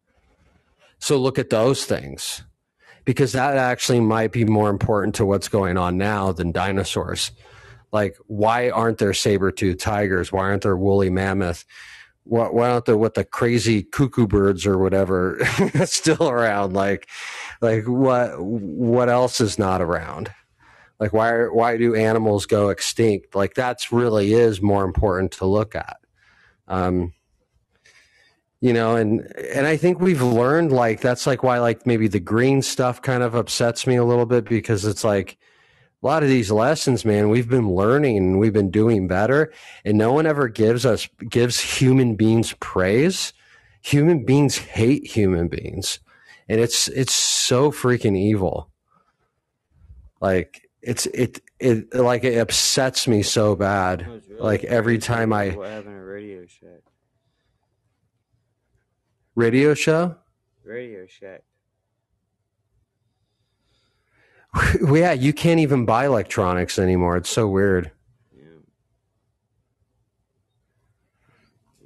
So look at those things, because that actually might be more important to what's going on now than dinosaurs. Like, why aren't there saber-toothed tigers? Why aren't there woolly mammoth? Why, why aren't there what the crazy cuckoo birds or whatever still around? Like, like what what else is not around? Like why why do animals go extinct? Like that's really is more important to look at. Um you know and and i think we've learned like that's like why like maybe the green stuff kind of upsets me a little bit because it's like a lot of these lessons man we've been learning and we've been doing better and no one ever gives us gives human beings praise. Human beings hate human beings and it's it's so freaking evil. Like it's it it like it upsets me so bad. Really Like every time I what happened at Radio Shack. radio show. Radio Shack. Well, yeah, you can't even buy electronics anymore. It's so weird.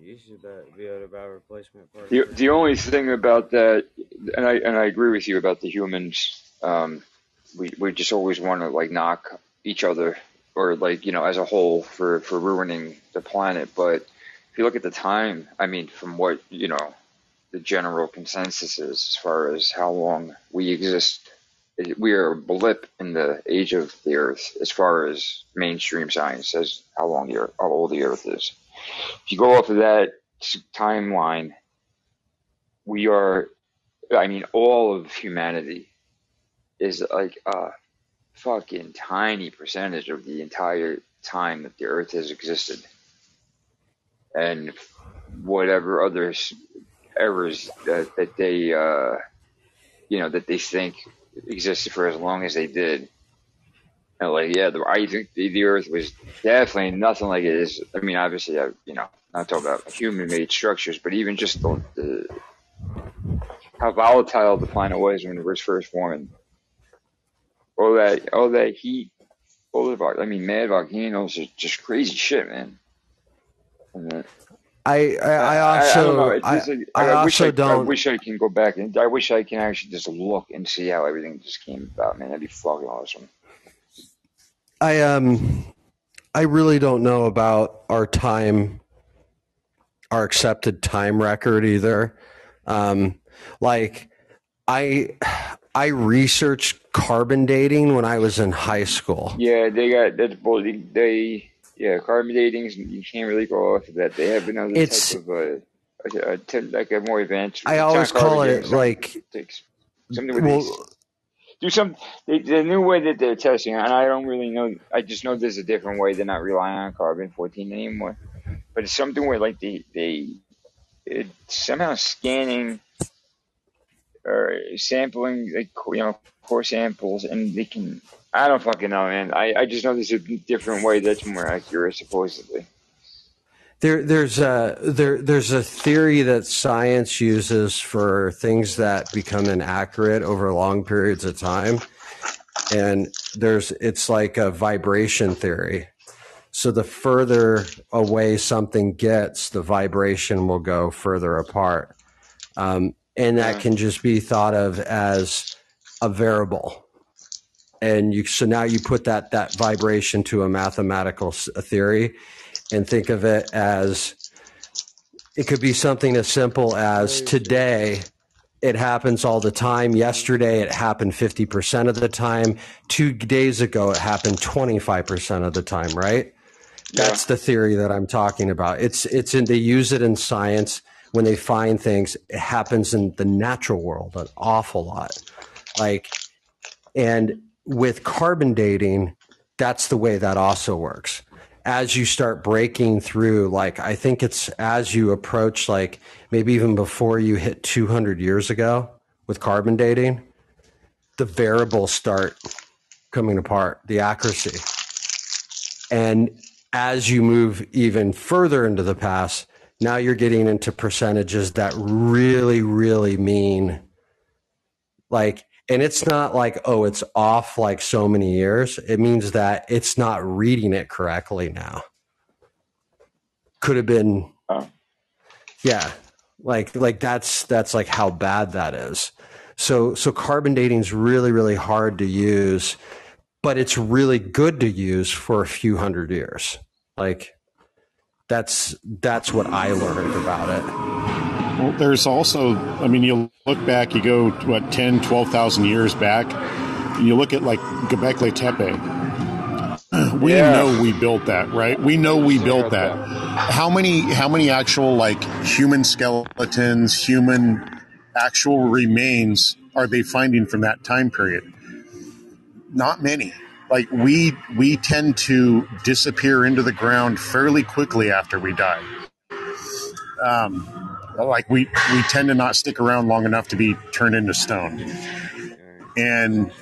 You should be- be able to buy replacement parts. The, the only thing about that, and I and I agree with you about the humans. Um, we we just always want to like knock each other or like you know as a whole for for ruining the planet. But if you look at the time, I mean, from what you know, the general consensus is as far as how long we exist. We are a blip in the age of the Earth as far as mainstream science says how long the Earth, how old the Earth is. If you go off of that timeline, we are, I mean, all of humanity is like a fucking tiny percentage of the entire time that the earth has existed. And whatever other errors that, that they, uh, you know, that they think existed for as long as they did. And like, yeah, the, I think the, the earth was definitely nothing like it is. I mean, obviously, I, you know, not talking about human made structures, but even just the, the how volatile the planet was when it was first formed. All that, all that heat, all the, vol- I mean, mad volcanoes are just crazy shit, man. And, uh, I I, I I, I don't also I, like- I, I, wish also I, I don't. I wish I can go back and I wish I can actually just look and see how everything just came about, man. That'd be fucking awesome. I um I really don't know about our time our accepted time record either. Um like I I researched carbon dating when I was in high school. Yeah, they got that's bull. They, they yeah, carbon dating. You can't really go off of that. They have another It's- type of uh, a, a, like a more advanced. I always call it something- like something with well, these. Do some the, the new way that they're testing, and I don't really know. I just know there's a different way. They're not relying on carbon 14 anymore, but it's something where like they they it's somehow scanning or sampling like you know core samples, and they can. I don't fucking know, man. I, I just know there's a different way that's more accurate, supposedly. There, there's a there, there's a theory that science uses for things that become inaccurate over long periods of time, and there's it's like a vibration theory. So the further away something gets, the vibration will go further apart, um, and that can just be thought of as a variable. And you so now you put that that vibration to a mathematical theory, and think of it as it could be something as simple as today it happens all the time. Yesterday it happened 50% of the time. 2 days ago it happened 25% of the time right? That's the theory that i'm talking about. It's it's in they use it in science when they find things it happens in the natural world an awful lot like and with carbon dating, that's the way that also works. As you start breaking through, like I think it's as you approach, like maybe even before you hit 200 years ago with carbon dating, the variables start coming apart, the accuracy. And as you move even further into the past, now you're getting into percentages that really, really mean like and it's not like oh it's off like so many years. It means that it's not reading it correctly now. Could have been yeah like like that's that's like how bad that is. So so carbon dating is really really hard to use but it's really good to use for a few hundred years. Like that's that's what i learned about it Well, there's also, I mean, you look back, you go, what, 10, 12,000 years back, you look at like Göbekli Tepe. We Yeah. know we built that, right? We know we built that. How many, how many actual like human skeletons, human actual remains are they finding from that time period? Not many. Like we, we tend to disappear into the ground fairly quickly after we die. Um, like we we tend to not stick around long enough to be turned into stone, and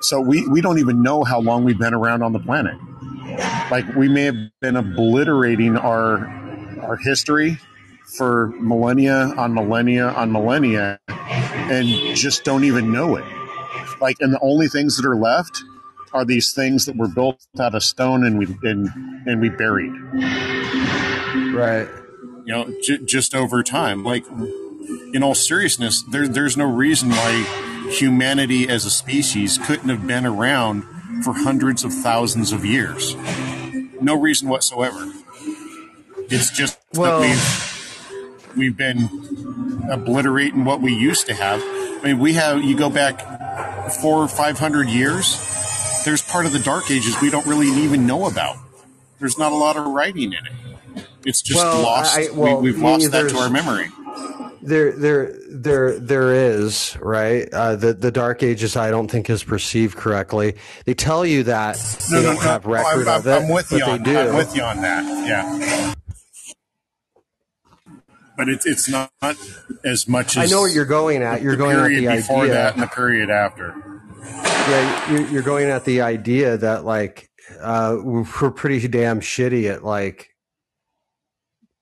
so we we don't even know how long we've been around on the planet. Like we may have been obliterating our our history for millennia on millennia on millennia, and just don't even know it. Like, and the only things that are left are these things that were built out of stone and we and and we buried. Right. You know, j- just over time. Like, in all seriousness, there, there's no reason why humanity as a species couldn't have been around for hundreds of thousands of years. No reason whatsoever. It's just Well- that we've we've been obliterating what we used to have. I mean, we have you go back four or five hundred years. There's part of the Dark Ages we don't really even know about. There's not a lot of writing in it. It's just Well, lost. I- well, we, we've lost that to our memory. There, there, there, there is right. Uh, the the Dark Ages, I don't think is perceived correctly. They tell you that they don't have no, record I'm, of it, I'm with you they on. do. I'm with you on that. Yeah. But it's it's not as much as I know what you're going at. You're going at period the before idea. that and the period after. Yeah, you're, you're going at the idea that like uh, we're pretty damn shitty at like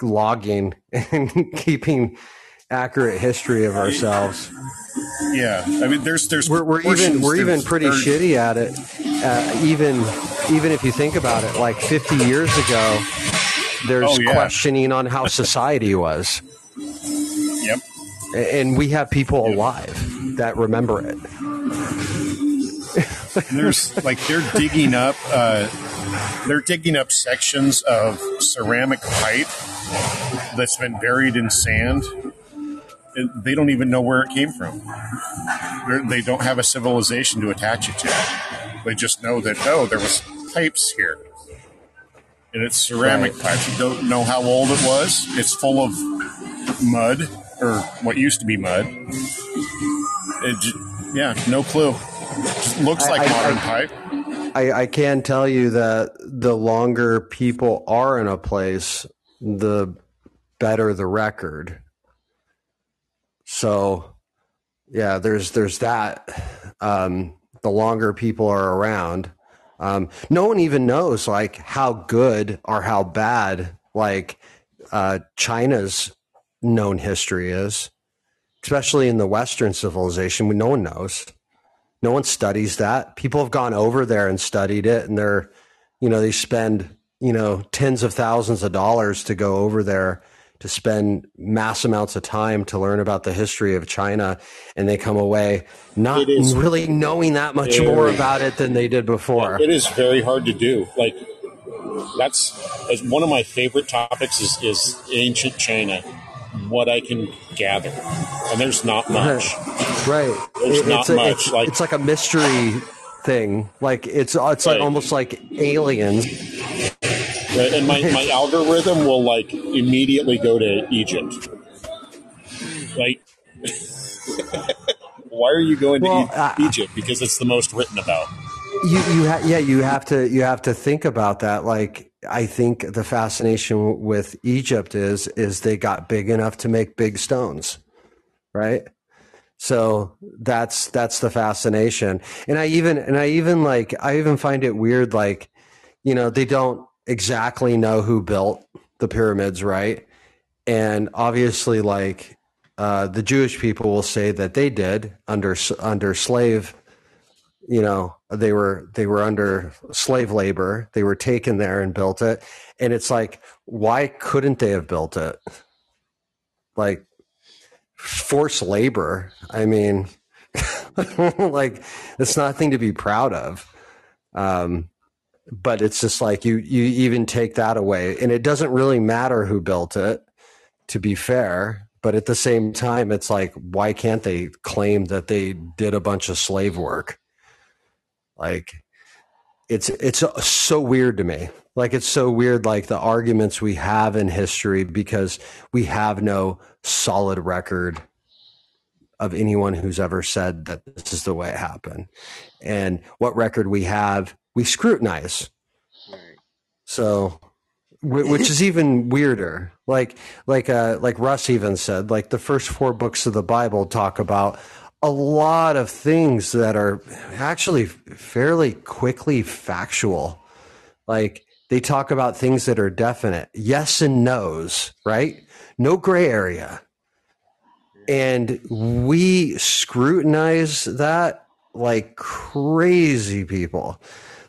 logging and keeping accurate history of ourselves. Yeah, I mean, there's there's We're, we're even we're even pretty shitty at it. Uh, even even if you think about it, like 50 years ago, there's Oh, yeah. questioning on how society was, Yep. And we have people alive that remember it. There's like they're digging up uh, they're digging up sections of ceramic pipe that's been buried in sand. And They don't even know where it came from. They're, they don't have a civilization to attach it to. They just know that oh, there was pipes here, and it's ceramic Right. pipes. You don't know how old it was. It's full of mud or what used to be mud. It, yeah, no clue. Looks like I- modern I- pipe. I, I can tell you that the longer people are in a place, the better the record. So, yeah, there's there's that. Um, the longer people are around, um, no one even knows like how good or how bad like uh, China's known history is, especially in the Western civilization. No one knows no one studies that people have gone over there and studied it and they're you know they spend you know tens of thousands of dollars to go over there to spend mass amounts of time to learn about the history of china and they come away not really knowing that much very- more about it than they did before It is very hard to do. Like that's one of my favorite topics is, is ancient China. What I can gather, and there's not much. right There's It- not it's, a, much, it's, like- it's like a mystery thing like it's it's like almost like aliens Right? And my, my algorithm will like immediately go to Egypt. Like, why are you going to E- Egypt? Because it's the most written about. you you ha- yeah you have to you have to think about that like i think the fascination with egypt is is they got big enough to make big stones right? So that's that's the fascination. And i even and i even like i even find it weird like you know they don't exactly know who built the pyramids right? And obviously like uh, the jewish people will say that they did under under slave you know they were they were under slave labor. They were taken there and built it. And it's like why couldn't they have built it? Like forced labor. I mean like it's nothing to be proud of. Um but it's just like you you even take that away. And it doesn't really matter who built it to be fair. But at the same time it's like why can't they claim that they did a bunch of slave work like it's it's so weird to me. Like it's so weird like the arguments we have in history because we have no solid record of anyone who's ever said that this is the way it happened. And what record we have we scrutinize. So which is even weirder. Like like uh like Russ even said, like the first four books of the Bible talk about a lot of things that are actually fairly quickly factual. Like they talk about things that are definite, yes and no's, right? No gray area. And we scrutinize that like crazy people.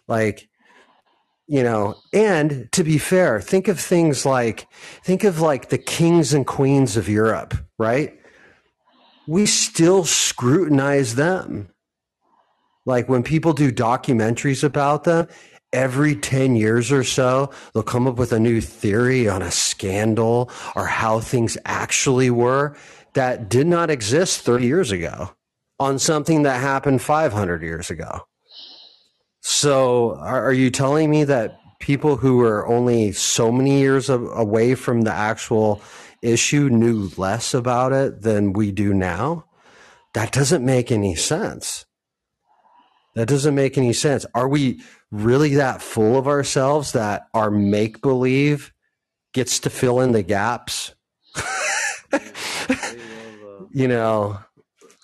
Like you know and to be fair think of things like think of like the kings and queens of europe right we still scrutinize them. Like when people do documentaries about them every 10 years or so they'll come up with a new theory on a scandal or how things actually were that did not exist 30 years ago on something that happened 500 years ago. So, are, are you telling me that people who were only so many years away from the actual issue knew less about it than we do now? That doesn't make any sense. That doesn't make any sense. Are we really that full of ourselves that our make believe gets to fill in the gaps? you know,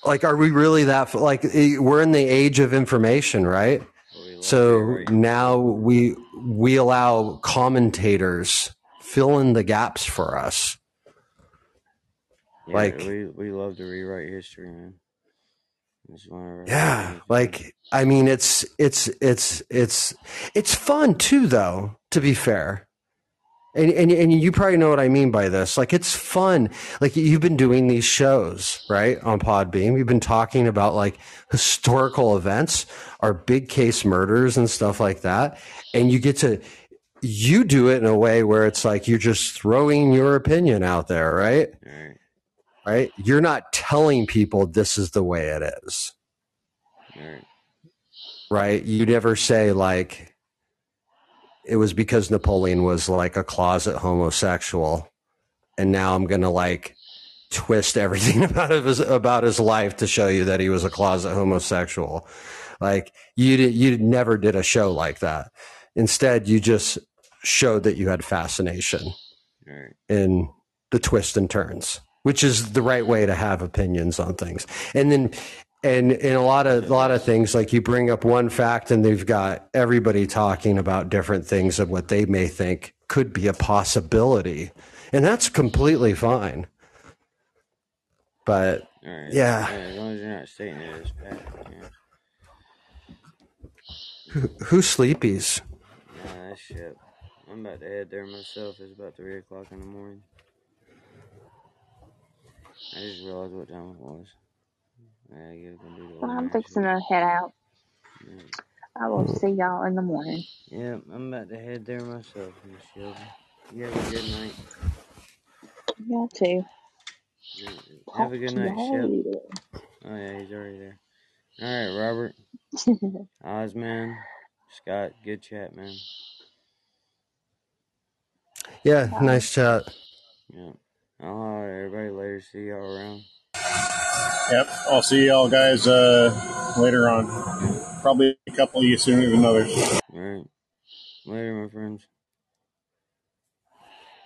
like, are we really that, like, eh, we're in the age of information, right? So now we we allow commentators fill in the gaps for us. Yeah, Like we we love to rewrite history, man. It's one of our yeah, like I mean it's it's it's it's it's fun too though, to be fair. And, and and you probably know what I mean by this. Like it's fun. Like you've been doing these shows, right? On Podbean. You've been talking about like historical events or big case murders and stuff like that. And you get to you do it in a way where it's like you're just throwing your opinion out there, right? Right. Right? You're not telling people this is the way it is. Right. right? You never say like it was because Napoleon was like a closet homosexual, and now I'm gonna like twist everything about his about his life to show you that he was a closet homosexual. Like you did, you never did a show like that. Instead, you just showed that you had fascination Right. in the twists and turns, which is the right way to have opinions on things. And then, and in a lot of a lot of things, like you bring up one fact, and they've got everybody talking about different things of what they may think could be a possibility, and that's completely fine. But right. yeah, As long as you're not stating it as fact. Yeah. who, who sleepies? Nah, that shit. I'm about to head there myself. It's about three o'clock in the morning. I just realized what time it was. I gotta get up and do the Well, I'm fixing to head out. Yeah. I will see y'all in the morning. Yeah, I'm about to head there myself, Miss Shelby. You have a good night. Y'all too. Yeah, Have a good night, y'all Shep. Oh yeah, he's already there. All right, Robert, Ozman, Scott, good chat, man. Yeah, nice chat. Yeah, I'll holler at everybody later. See y'all around. Yep. I'll see y'all guys uh, later on. Probably a couple of you sooner than others. All right, later, my friends.